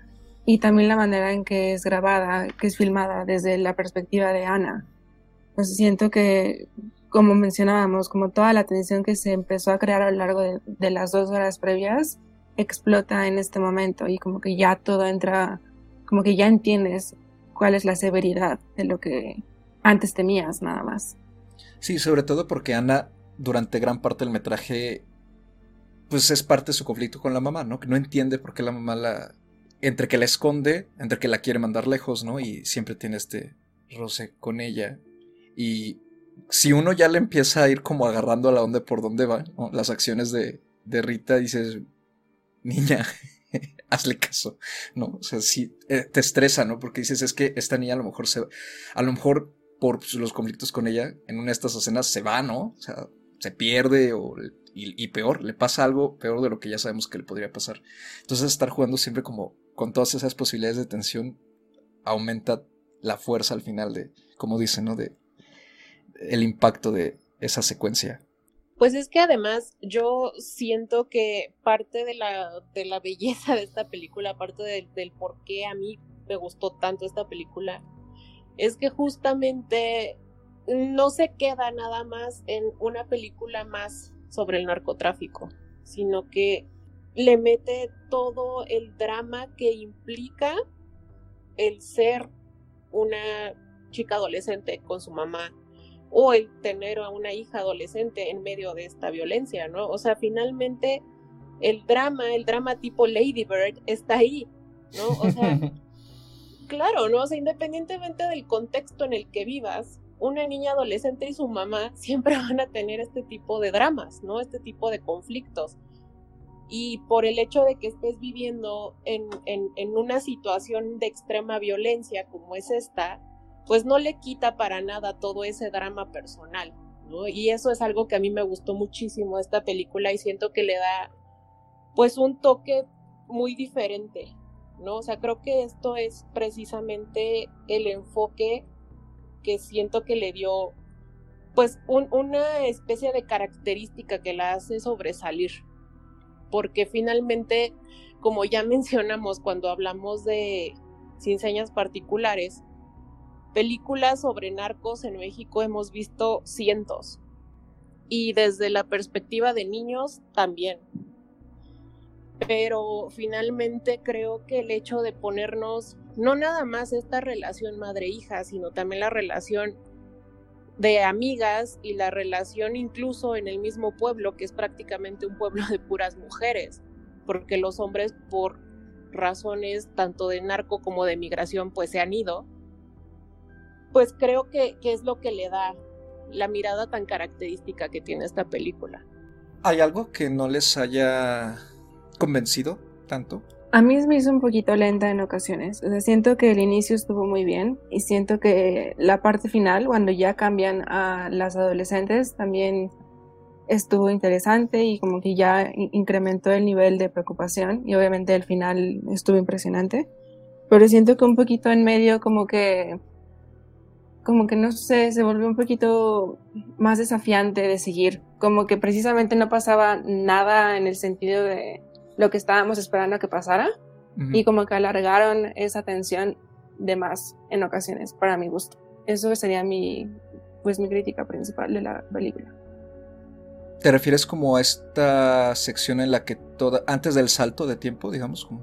Speaker 6: y también la manera en que es grabada, que es filmada desde la perspectiva de Ana. Pues siento que, como mencionábamos, como toda la tensión que se empezó a crear a lo largo de las dos horas previas, explota en este momento y como que ya todo entra, como que ya entiendes cuál es la severidad de lo que antes temías nada más.
Speaker 3: Sí, sobre todo porque Ana durante gran parte del metraje, pues es parte de su conflicto con la mamá, ¿no? Que no entiende por qué la mamá la... Entre que la esconde, entre que la quiere mandar lejos, ¿no? Y siempre tiene este roce con ella. Y si uno ya le empieza a ir como agarrando a la onda por dónde va, las acciones de, de Rita, dices, niña, hazle caso, ¿no? O sea, sí, eh, te estresa, ¿no? Porque dices, es que esta niña a lo mejor se... A lo mejor por los conflictos con ella, en una de estas escenas se va, ¿no? O sea, se pierde o, y, peor, le pasa algo peor de lo que ya sabemos que le podría pasar. Entonces estar jugando siempre como con todas esas posibilidades de tensión aumenta la fuerza al final de, como dicen, ¿no? De el impacto de esa secuencia.
Speaker 5: Pues es que además yo siento que parte de la, de la belleza de esta película, parte del por qué a mí me gustó tanto esta película, es que justamente no se queda nada más en una película más sobre el narcotráfico, sino que le mete todo el drama que implica el ser una chica adolescente con su mamá, o el tener a una hija adolescente en medio de esta violencia, ¿no? O sea, finalmente el drama, el drama tipo Lady Bird está ahí, ¿no? O sea, claro, ¿no? O sea, independientemente del contexto en el que vivas, una niña adolescente y su mamá siempre van a tener este tipo de dramas, ¿no? Este tipo de conflictos. Y por el hecho de que estés viviendo en, en, en una situación de extrema violencia como es esta, pues no le quita para nada todo ese drama personal, ¿no? Y eso es algo que a mí me gustó muchísimo esta película y siento que le da pues un toque muy diferente, ¿no? O sea, creo que esto es precisamente el enfoque que siento que le dio pues una especie de característica que la hace sobresalir, porque finalmente, como ya mencionamos cuando hablamos de sin señas particulares, películas sobre narcos en México hemos visto cientos. Y desde la perspectiva de niños también. Pero finalmente creo que el hecho de ponernos no nada más esta relación madre-hija, sino también la relación de amigas y la relación incluso en el mismo pueblo, que es prácticamente un pueblo de puras mujeres, porque los hombres por razones tanto de narco como de migración pues se han ido pues creo que, es lo que le da la mirada tan característica que tiene esta película.
Speaker 3: ¿Hay algo que no les haya convencido tanto?
Speaker 6: A mí me hizo un poquito lenta en ocasiones. O sea, siento que el inicio estuvo muy bien y siento que la parte final, cuando ya cambian a las adolescentes, también estuvo interesante y como que ya incrementó el nivel de preocupación y obviamente el final estuvo impresionante. Pero siento que un poquito en medio como que como que no sé, se volvió un poquito más desafiante de seguir, como que precisamente no pasaba nada en el sentido de lo que estábamos esperando que pasara y como que alargaron esa tensión de más en ocasiones, para mi gusto. Eso sería mi, pues mi crítica principal de la película.
Speaker 3: ¿Te refieres como a esta sección en la que toda, antes del salto de tiempo, digamos? Como...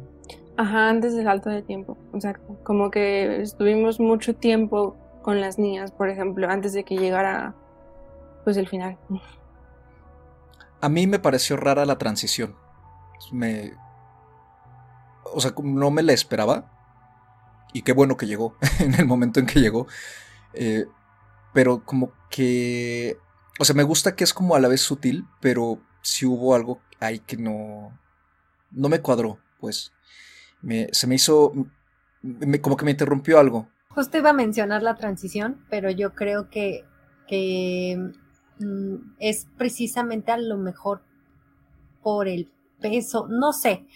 Speaker 6: Ajá, antes del salto de tiempo, exacto. Como que estuvimos mucho tiempo con las niñas, por ejemplo, antes de que llegara pues el final.
Speaker 3: A mí me pareció rara la transición. Me o sea, no me la esperaba. Y qué bueno que llegó en el momento en que llegó. Eh, pero como que... O sea, me gusta que es como a la vez sutil, pero si hubo algo ahí que no... No me cuadró, pues. Me, se me hizo... como que me interrumpió algo.
Speaker 4: Justo iba a mencionar la transición, pero yo creo que, mm, es precisamente a lo mejor por el peso, no sé,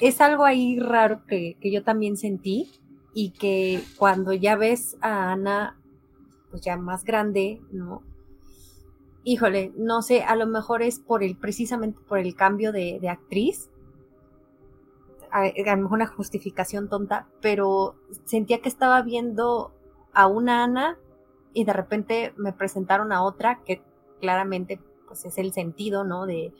Speaker 4: es algo ahí raro que, yo también sentí y que cuando ya ves a Ana, pues ya más grande, ¿no? Híjole, no sé, a lo mejor es por el, precisamente por el cambio de, de actriz, a, lo mejor una justificación tonta, pero sentía que estaba viendo a una Ana y de repente me presentaron a otra que claramente pues es el sentido, ¿no? De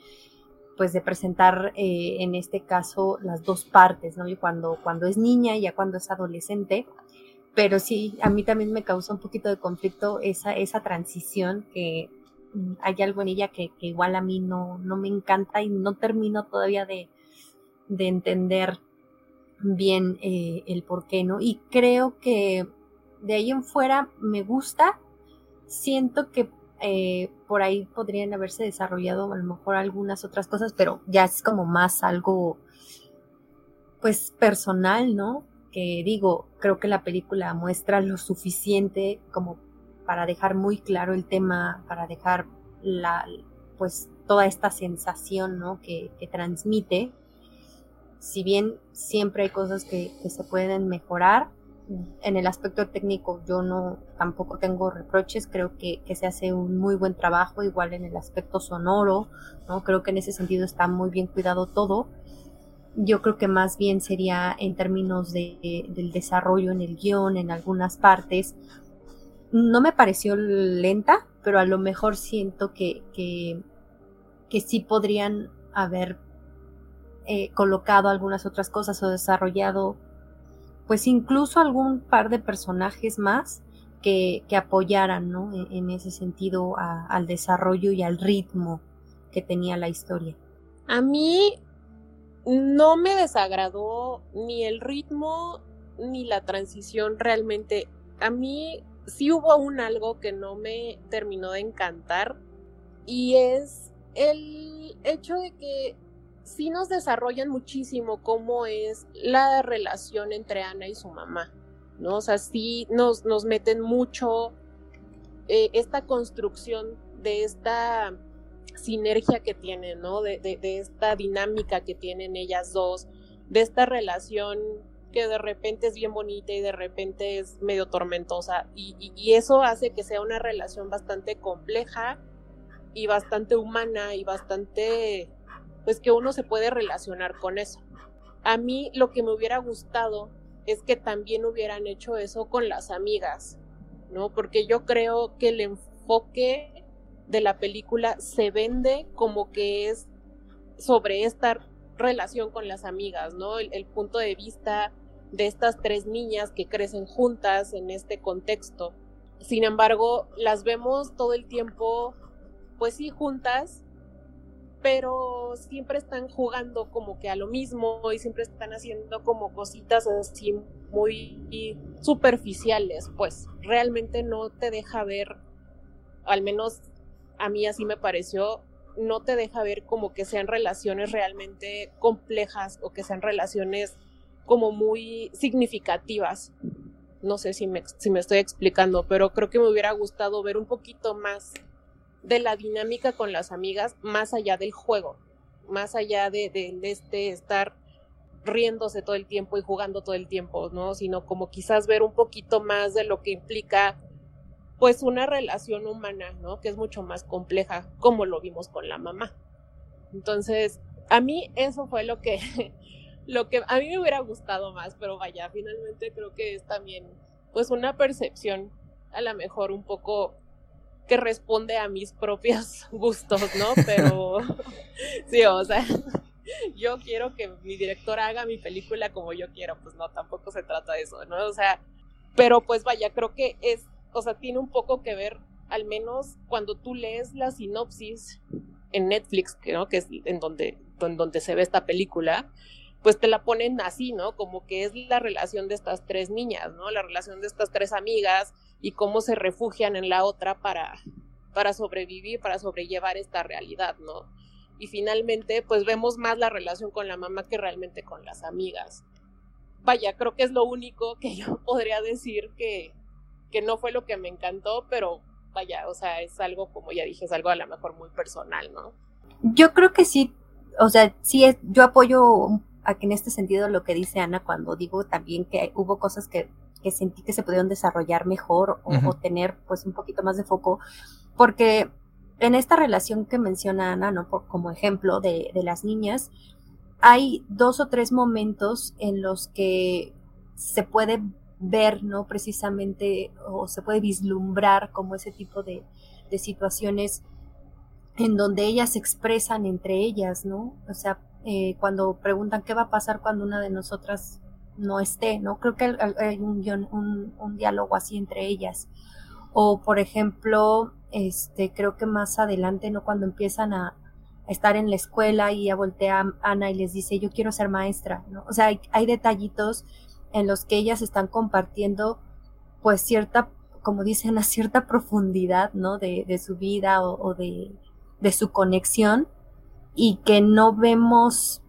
Speaker 4: pues de presentar eh, en este caso las dos partes, ¿no? Y cuando, cuando es niña y ya cuando es adolescente, pero sí, a mí también me causa un poquito de conflicto esa, esa transición que mm, hay algo en ella que, que igual a mí no, no me encanta y no termino todavía de, de entender bien eh, el por qué, ¿no? Y creo que de ahí en fuera me gusta, siento que eh, por ahí podrían haberse desarrollado a lo mejor algunas otras cosas, pero ya es como más algo, pues personal, ¿no? Que digo, creo que la película muestra lo suficiente como para dejar muy claro el tema, para dejar la, pues toda esta sensación, ¿no? Que, que transmite si bien siempre hay cosas que, se pueden mejorar, en el aspecto técnico yo no tampoco tengo reproches, creo que, se hace un muy buen trabajo, igual en el aspecto sonoro, ¿no? Creo que en ese sentido está muy bien cuidado todo. Yo creo que más bien sería en términos de, del desarrollo en el guion, en algunas partes. No me pareció lenta, pero a lo mejor siento que, que, que sí podrían haber eh, colocado algunas otras cosas o desarrollado pues incluso algún par de personajes más que, apoyaran ¿no? E, en, ese sentido al desarrollo y al ritmo que tenía la historia.
Speaker 5: A mí no me desagradó ni el ritmo ni la transición realmente. A mí sí hubo un algo que no me terminó de encantar y es el hecho de que sí nos desarrollan muchísimo cómo es la relación entre Ana y su mamá, ¿no? O sea, sí nos, nos meten mucho eh, esta construcción de esta sinergia que tienen, ¿no? De, esta dinámica que tienen ellas dos, de esta relación que de repente es bien bonita y de repente es medio tormentosa. Y, eso hace que sea una relación bastante compleja y bastante humana y bastante, pues que uno se puede relacionar con eso. A mí lo que me hubiera gustado es que también hubieran hecho eso con las amigas, ¿no? Porque yo creo que el enfoque de la película se vende como que es sobre esta relación con las amigas, ¿no? El, punto de vista de estas tres niñas que crecen juntas en este contexto. Sin embargo, las vemos todo el tiempo, pues sí, juntas, pero siempre están jugando como que a lo mismo y siempre están haciendo como cositas así muy superficiales, pues realmente no te deja ver, al menos a mí así me pareció, no te deja ver como que sean relaciones realmente complejas o que sean relaciones como muy significativas. No sé si me, si me estoy explicando, pero creo que me hubiera gustado ver un poquito más de la dinámica con las amigas, más allá del juego, más allá de, de este estar riéndose todo el tiempo y jugando todo el tiempo, ¿no? Sino como quizás ver un poquito más de lo que implica pues una relación humana, ¿no? Que es mucho más compleja, como lo vimos con la mamá. Entonces, a mí eso fue lo que, lo que a mí me hubiera gustado más, pero vaya, finalmente creo que es también, pues una percepción a lo mejor un poco que responde a mis propios gustos, ¿no? Pero sí, o sea, yo quiero que mi director haga mi película como yo quiero, pues no, tampoco se trata de eso, ¿no? O sea, pero pues vaya, creo que es o sea, tiene un poco que ver, al menos cuando tú lees la sinopsis en Netflix, ¿no? que es en donde, en donde se ve esta película, pues te la ponen así, ¿no? Como que es la relación de estas tres niñas, ¿no? La relación de estas tres amigas y cómo se refugian en la otra para, para sobrevivir, para sobrellevar esta realidad, ¿no? Y finalmente, pues vemos más la relación con la mamá que realmente con las amigas. Vaya, creo que es lo único que yo podría decir que, que no fue lo que me encantó, pero vaya, o sea, es algo, como ya dije, es algo a lo mejor muy personal, ¿no?
Speaker 4: Yo creo que sí, o sea, sí, es, yo apoyo a que en este sentido lo que dice Ana cuando digo también que hubo cosas que, que sentí que se pudieron desarrollar mejor o, tener pues un poquito más de foco, porque en esta relación que menciona Ana, ¿no? Por, como ejemplo de, de las niñas, hay dos o tres momentos en los que se puede ver, ¿no? Precisamente, o se puede vislumbrar como ese tipo de, situaciones en donde ellas se expresan entre ellas, ¿no? O sea, eh, cuando preguntan qué va a pasar cuando una de nosotras no esté, ¿no? Creo que hay un, un, diálogo así entre ellas. O, por ejemplo, este, creo que más adelante, ¿no? Cuando empiezan a, estar en la escuela y a voltear a Ana y les dice, yo quiero ser maestra, ¿no? O sea, hay, detallitos en los que ellas están compartiendo pues cierta, como dicen, una cierta profundidad, ¿no? De, su vida o, de, su conexión y que no vemos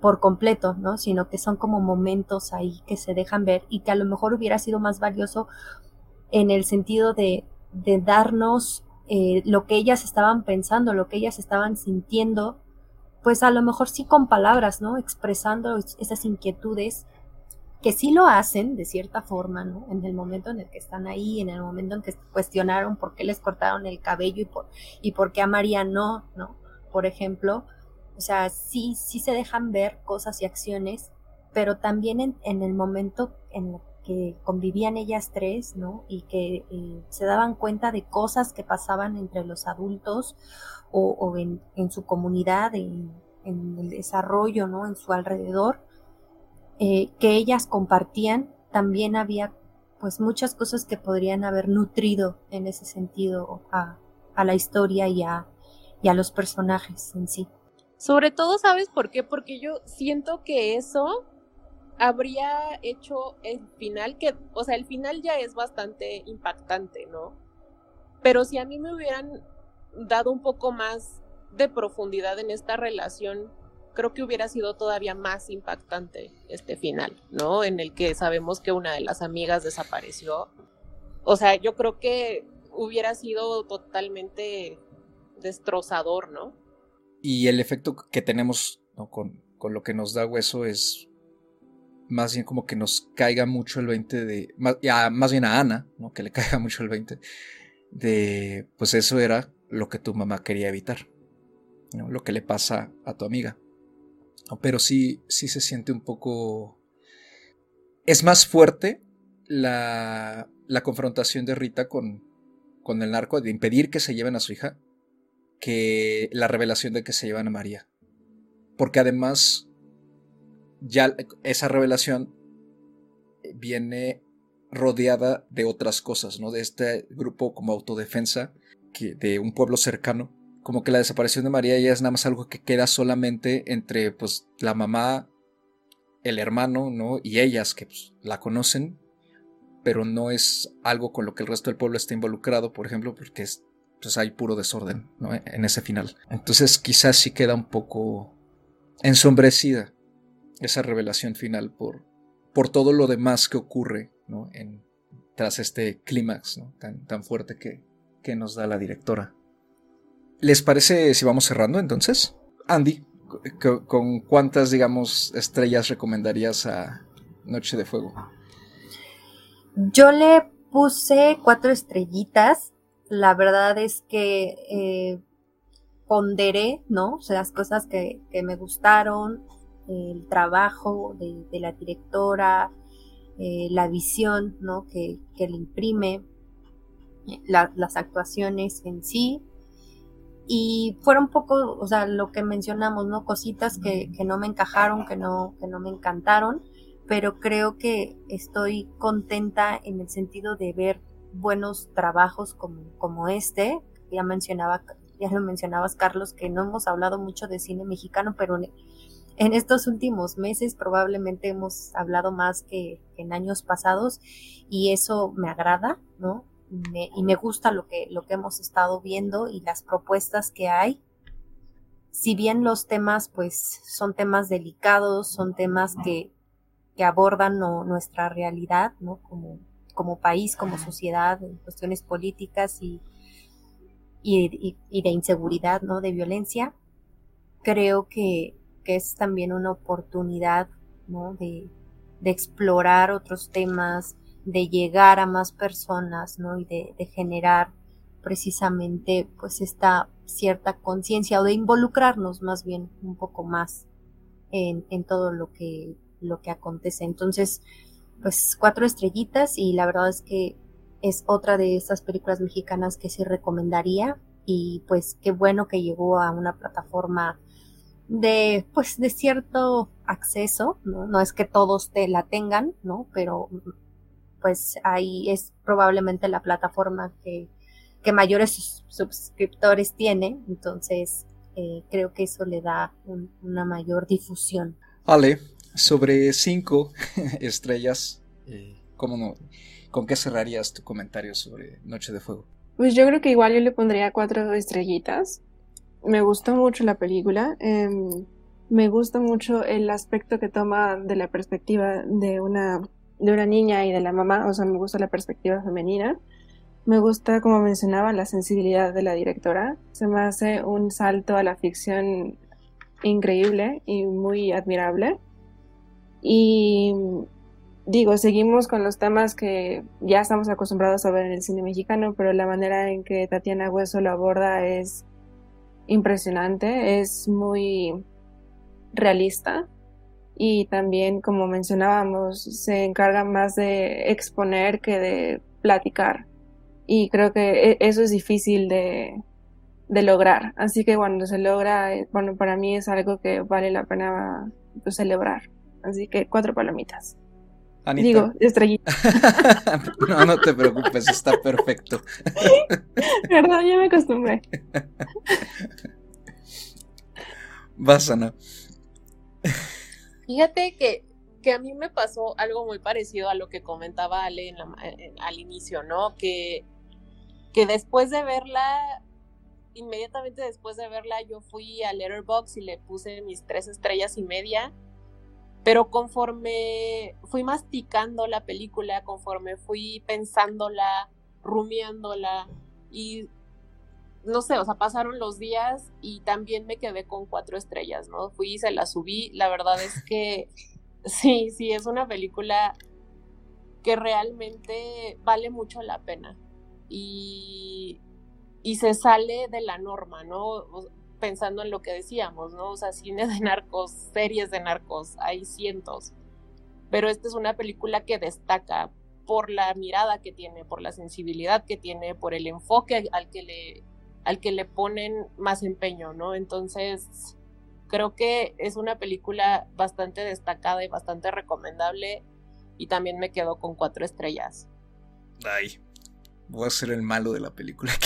Speaker 4: por completo, ¿no? Sino que son como momentos ahí que se dejan ver y que a lo mejor hubiera sido más valioso en el sentido de, de darnos eh, lo que ellas estaban pensando, lo que ellas estaban sintiendo, pues a lo mejor sí con palabras, ¿no? Expresando esas inquietudes que sí lo hacen de cierta forma, ¿no? En el momento en el que están ahí, en el momento en que cuestionaron por qué les cortaron el cabello y por, y por qué a María no, ¿no? Por ejemplo, o sea, sí, sí se dejan ver cosas y acciones, pero también en, el momento en el que convivían ellas tres, ¿no? Y que eh, se daban cuenta de cosas que pasaban entre los adultos o, en, su comunidad, en, en el desarrollo, ¿no? En su alrededor, eh, que ellas compartían, también había pues muchas cosas que podrían haber nutrido en ese sentido a, la historia y a los personajes en sí.
Speaker 5: Sobre todo, ¿sabes por qué? Porque yo siento que eso habría hecho el final que, o sea, el final ya es bastante impactante, ¿no? Pero si a mí me hubieran dado un poco más de profundidad en esta relación, creo que hubiera sido todavía más impactante este final, ¿no? En el que sabemos que una de las amigas desapareció. O sea, yo creo que hubiera sido totalmente destrozador, ¿no?
Speaker 3: Y el efecto que tenemos con, con, lo que nos da hueso es más bien como que nos caiga mucho el 20 de... Más, más bien a Ana, ¿no? que le caiga mucho el 20 de... Pues eso era lo que tu mamá quería evitar, ¿no? lo que le pasa a tu amiga. Pero sí, sí se siente un poco... Es más fuerte la, la confrontación de Rita con, con el narco, de impedir que se lleven a su hija, que la revelación de que se llevan a María. Porque además, ya esa revelación viene rodeada de otras cosas, ¿no? De este grupo como autodefensa que, de un pueblo cercano. Como que la desaparición de María ya es nada más algo que queda solamente entre pues la mamá, el hermano, ¿no? Y ellas que pues, la conocen, pero no es algo con lo que el resto del pueblo está involucrado, por ejemplo, porque es pues hay puro desorden en ese final. Entonces quizás sí queda un poco ensombrecida esa revelación final por, por todo lo demás que ocurre en, tras este clímax tan, tan fuerte que, que nos da la directora. ¿Les parece si vamos cerrando entonces? Andy, ¿con cuántas, digamos, estrellas recomendarías a Noche de Fuego?
Speaker 4: Yo le puse cuatro estrellitas la verdad es que eh, ponderé, ¿no? O sea, las cosas que, me gustaron, el trabajo de, la directora, eh, la visión, ¿no? Que, le imprime, las actuaciones en sí. Y fueron un poco, o sea, lo que mencionamos, ¿no? Cositas que, que no me encajaron, que no, que no me encantaron, pero creo que estoy contenta en el sentido de ver buenos trabajos como, como este. Ya mencionaba, ya lo mencionabas, Carlos, que no hemos hablado mucho de cine mexicano, pero en, estos últimos meses probablemente hemos hablado más que, en años pasados y eso me agrada, ¿no? y me gusta lo que, lo que hemos estado viendo y las propuestas que hay. Si bien los temas, pues, son temas delicados, son temas que, que abordan nuestra realidad, ¿no? Como, como país, como sociedad, en cuestiones políticas y, y, de inseguridad, ¿no? De violencia, creo que, es también una oportunidad, ¿no? De, explorar otros temas, de llegar a más personas, ¿no? Y de, generar precisamente, pues, esta cierta conciencia o de involucrarnos más bien un poco más en, en todo lo que, lo que acontece. Entonces, pues cuatro estrellitas y la verdad es que es otra de esas películas mexicanas que sí recomendaría y pues qué bueno que llegó a una plataforma de pues de cierto acceso, ¿no? No es que todos te la tengan, ¿no? Pero pues ahí es probablemente la plataforma que, que mayores suscriptores tiene, entonces eh, creo que eso le da una mayor difusión.
Speaker 3: Ale, sobre cinco estrellas, eh, ¿cómo no? ¿con qué cerrarías tu comentario sobre Noche de Fuego?
Speaker 6: Pues yo creo que igual yo le pondría cuatro estrellitas. Me gustó mucho la película. Em, me gusta mucho el aspecto que toma de la perspectiva de una, de una niña y de la mamá. O sea, me gusta la perspectiva femenina. Me gusta, como mencionaba, la sensibilidad de la directora. Se me hace un salto a la ficción increíble y muy admirable. Y digo, seguimos con los temas que ya estamos acostumbrados a ver en el cine mexicano, pero la manera en que Tatiana Hueso lo aborda es impresionante, es muy realista y también, como mencionábamos, se encarga más de exponer que de platicar. Y creo que e-, eso es difícil de, lograr. Así que cuando se logra, eh, bueno, para mí es algo que vale la pena pues, celebrar. Así que cuatro palomitas.
Speaker 3: Anita.
Speaker 6: Digo, estrellita.
Speaker 3: no, no te preocupes, está perfecto.
Speaker 6: Perdón, ya me acostumbré.
Speaker 3: Vas, Ana.
Speaker 5: Fíjate que, que a mí me pasó algo muy parecido a lo que comentaba Ale en la- en- al inicio, ¿no? Que, que después de verla, inmediatamente después de verla, yo fui a Letterboxd y le puse mis tres estrellas y media. Pero conforme fui masticando la película, conforme fui pensándola, rumiándola, y no sé, o sea, pasaron los días y también me quedé con cuatro estrellas, ¿no? Fui y se la subí. La verdad es que sí, sí, es una película que realmente vale mucho la pena. Y, y se sale de la norma, ¿no? Pensando en lo que decíamos, ¿no? O sea, cine de narcos, series de narcos, hay cientos. Pero esta es una película que destaca por la mirada que tiene, por la sensibilidad que tiene, por el enfoque al que le, al que le ponen más empeño, ¿no? Entonces, creo que es una película bastante destacada y bastante recomendable y también me quedo con cuatro estrellas.
Speaker 3: Ay, voy a ser el malo de la película.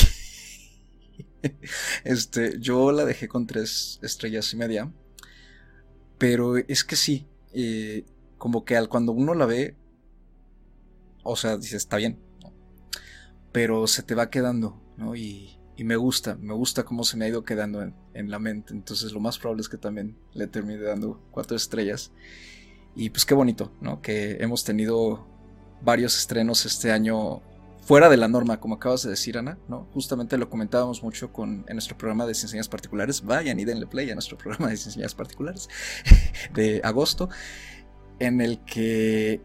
Speaker 3: Este, yo la dejé con tres estrellas y media. Pero es que sí, eh, como que al cuando uno la ve, o sea, dice, está bien, pero se te va quedando, ¿no? Y, y me gusta, me gusta cómo se me ha ido quedando en, en la mente. Entonces lo más probable es que también le termine dando cuatro estrellas. Y pues qué bonito, ¿no? Que hemos tenido varios estrenos este año fuera de la norma, como acabas de decir, Ana, ¿no? Justamente lo comentábamos mucho con, en nuestro programa de Ciencias Particulares. Vayan y denle play a nuestro programa de Ciencias Particulares de agosto, en el que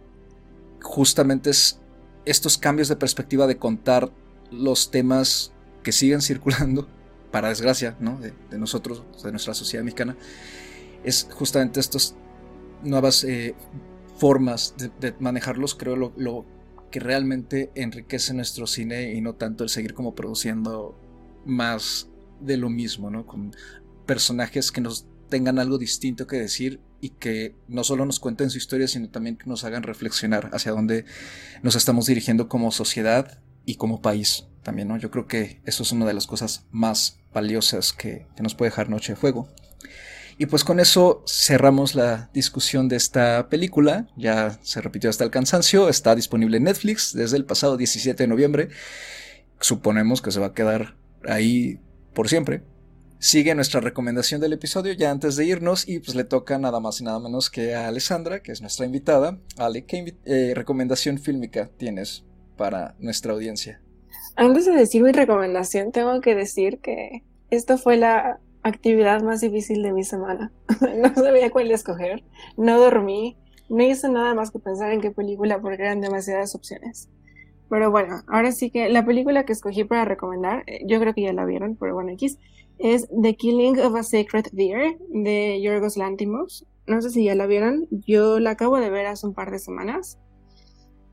Speaker 3: justamente es estos cambios de perspectiva de contar los temas que siguen circulando, para desgracia, ¿no? De, nosotros, de nuestra sociedad mexicana, es justamente estas nuevas eh, formas de, manejarlos, creo, lo que realmente enriquece nuestro cine y no tanto el seguir como produciendo más de lo mismo, ¿no? Con personajes que nos tengan algo distinto que decir y que no solo nos cuenten su historia, sino también que nos hagan reflexionar hacia dónde nos estamos dirigiendo como sociedad y como país también, ¿no? Yo creo que eso es una de las cosas más valiosas que, que nos puede dejar Noche de Fuego. Y pues con eso cerramos la discusión de esta película. Ya se repitió hasta el cansancio. Está disponible en Netflix desde el pasado 17 de noviembre. Suponemos que se va a quedar ahí por siempre. Sigue nuestra recomendación del episodio ya antes de irnos y pues le toca nada más y nada menos que a Alessandra, que es nuestra invitada. Ale, ¿qué eh, recomendación fílmica tienes para nuestra audiencia?
Speaker 6: Antes de decir mi recomendación, tengo que decir que esto fue la actividad más difícil de mi semana. no sabía cuál escoger, no dormí, no hice nada más que pensar en qué película porque eran demasiadas opciones. Pero bueno, ahora sí que la película que escogí para recomendar, yo creo que ya la vieron, pero bueno, X, es The Killing of a Sacred Deer de Yorgos Lantimos. No sé si ya la vieron, yo la acabo de ver hace un par de semanas.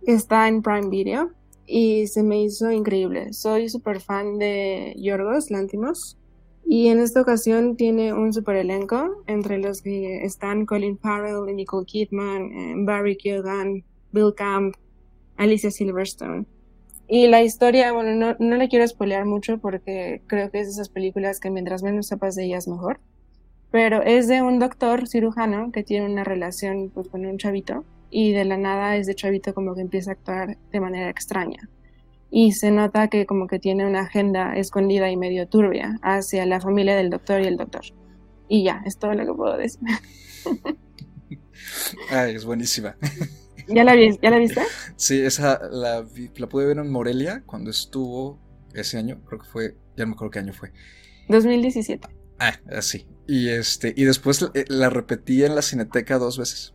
Speaker 6: Está en Prime Video y se me hizo increíble. Soy súper fan de Yorgos Lantimos. Y en esta ocasión tiene un super elenco, entre los que están Colin Farrell, Nicole Kidman, Barry Keoghan, Bill Camp, Alicia Silverstone. Y la historia, bueno, no, no le quiero spoilear mucho porque creo que es de esas películas que mientras menos sepas de ellas mejor. Pero es de un doctor cirujano que tiene una relación pues, con un chavito y de la nada ese chavito como que empieza a actuar de manera extraña y se nota que como que tiene una agenda escondida y medio turbia hacia la familia del doctor y el doctor. Y ya, es todo lo que puedo decir.
Speaker 3: Ay, es buenísima.
Speaker 6: ¿Ya la, vi, ¿Ya la viste?
Speaker 3: Sí, esa la, la pude ver en Morelia cuando estuvo ese año, creo que fue, ya no me acuerdo qué año fue.
Speaker 6: 2017.
Speaker 3: Ah, así. Y este, y después la, la repetí en la Cineteca dos veces.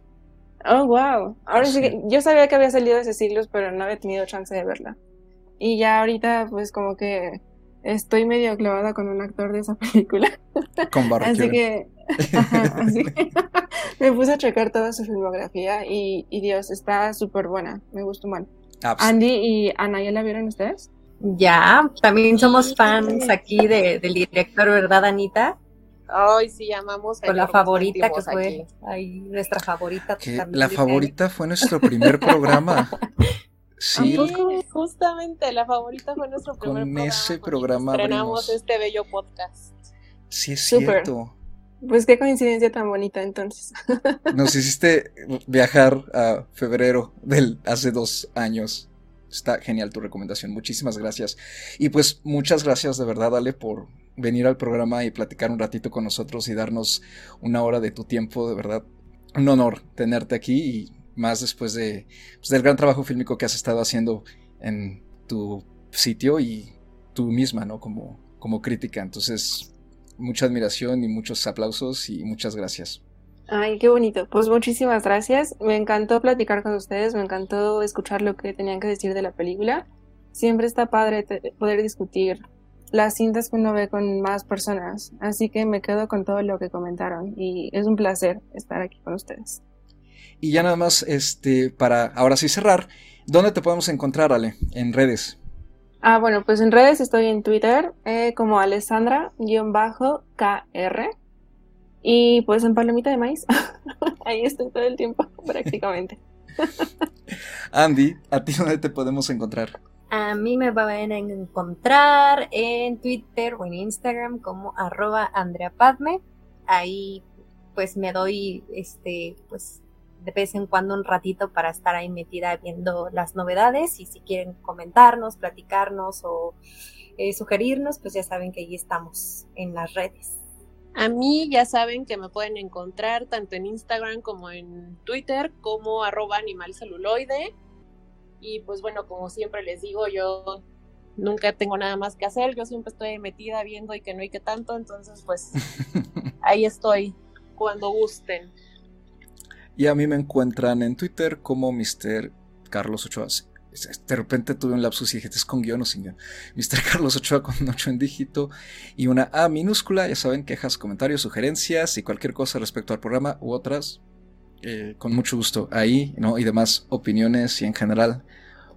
Speaker 6: Oh, wow. Ahora sí. sí que yo sabía que había salido de siglos, pero no había tenido chance de verla. Y ya ahorita, pues como que estoy medio clavada con un actor de esa película.
Speaker 3: Con Barry
Speaker 6: Así que, ajá, así que me puse a checar toda su filmografía y, y Dios, está súper buena. Me gustó mal.
Speaker 3: Ah, pues,
Speaker 6: Andy y Ana, ¿ya la vieron ustedes?
Speaker 4: Ya, también somos fans aquí de, del director, ¿verdad, Anita?
Speaker 5: Ay, sí, amamos
Speaker 4: Con la favorita que fue
Speaker 5: aquí.
Speaker 4: nuestra favorita.
Speaker 3: Que
Speaker 4: también
Speaker 3: la favorita fue nuestro primer programa. Sí,
Speaker 5: Sí, justamente, la favorita fue nuestro primer
Speaker 3: Con
Speaker 5: programa.
Speaker 3: ese
Speaker 5: con que
Speaker 3: programa
Speaker 5: estrenamos
Speaker 3: abrimos.
Speaker 5: este bello podcast.
Speaker 3: sí es cierto.
Speaker 6: Pues qué coincidencia tan bonita entonces.
Speaker 3: Nos hiciste viajar a febrero del hace dos años. Está genial tu recomendación. Muchísimas gracias. Y pues muchas gracias de verdad, Ale, por venir al programa y platicar un ratito con nosotros y darnos una hora de tu tiempo. De verdad, un honor tenerte aquí y más después de, pues, del gran trabajo fílmico que has estado haciendo en tu sitio y tú misma, ¿no? Como, como crítica. Entonces, mucha admiración y muchos aplausos y muchas gracias.
Speaker 6: Ay, qué bonito. Pues muchísimas gracias. Me encantó platicar con ustedes, me encantó escuchar lo que tenían que decir de la película. Siempre está padre poder discutir las cintas que uno ve con más personas, así que me quedo con todo lo que comentaron y es un placer estar aquí con ustedes.
Speaker 3: Y ya nada más, este, para ahora sí cerrar, ¿dónde te podemos encontrar, Ale? En redes.
Speaker 6: Ah, bueno, pues en redes estoy en Twitter eh, como Alessandra-KR y pues en Palomita de Maíz. Ahí estoy todo el tiempo prácticamente.
Speaker 3: Andy, ¿a ti dónde te podemos encontrar?
Speaker 4: A mí me van a encontrar en Twitter o en Instagram como arroba Andrea Padme. Ahí pues me doy este pues de vez en cuando un ratito para estar ahí metida viendo las novedades y si quieren comentarnos, platicarnos o eh, sugerirnos, pues ya saben que ahí estamos en las redes.
Speaker 5: A mí ya saben que me pueden encontrar tanto en Instagram como en Twitter como arroba animalceluloide. Y pues bueno, como siempre les digo, yo nunca tengo nada más que hacer, yo siempre estoy metida viendo y que no hay que tanto, entonces pues ahí estoy cuando gusten.
Speaker 3: Y a mí me encuentran en Twitter como Mr. Carlos Ochoa. De repente tuve un lapsus y dije, ¿es con guion o sin guion? Mr. Carlos Ochoa con un 8 en dígito y una A minúscula. Ya saben, quejas, comentarios, sugerencias y cualquier cosa respecto al programa u otras. eh, con mucho gusto ahí, ¿no? Y demás opiniones y en general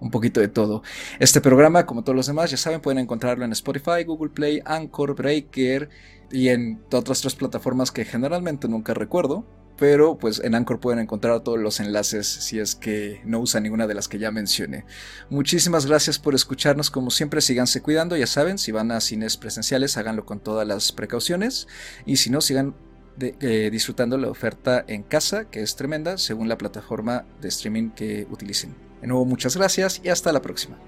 Speaker 3: un poquito de todo. Este programa, como todos los demás, ya saben, pueden encontrarlo en Spotify, Google Play, Anchor, Breaker y en otras tres plataformas que generalmente nunca recuerdo. Pero pues en Anchor pueden encontrar todos los enlaces si es que no usan ninguna de las que ya mencioné. Muchísimas gracias por escucharnos. Como siempre, síganse cuidando. Ya saben, si van a cines presenciales, háganlo con todas las precauciones. Y si no, sigan eh, disfrutando la oferta en casa, que es tremenda, según la plataforma de streaming que utilicen. De nuevo, muchas gracias y hasta la próxima.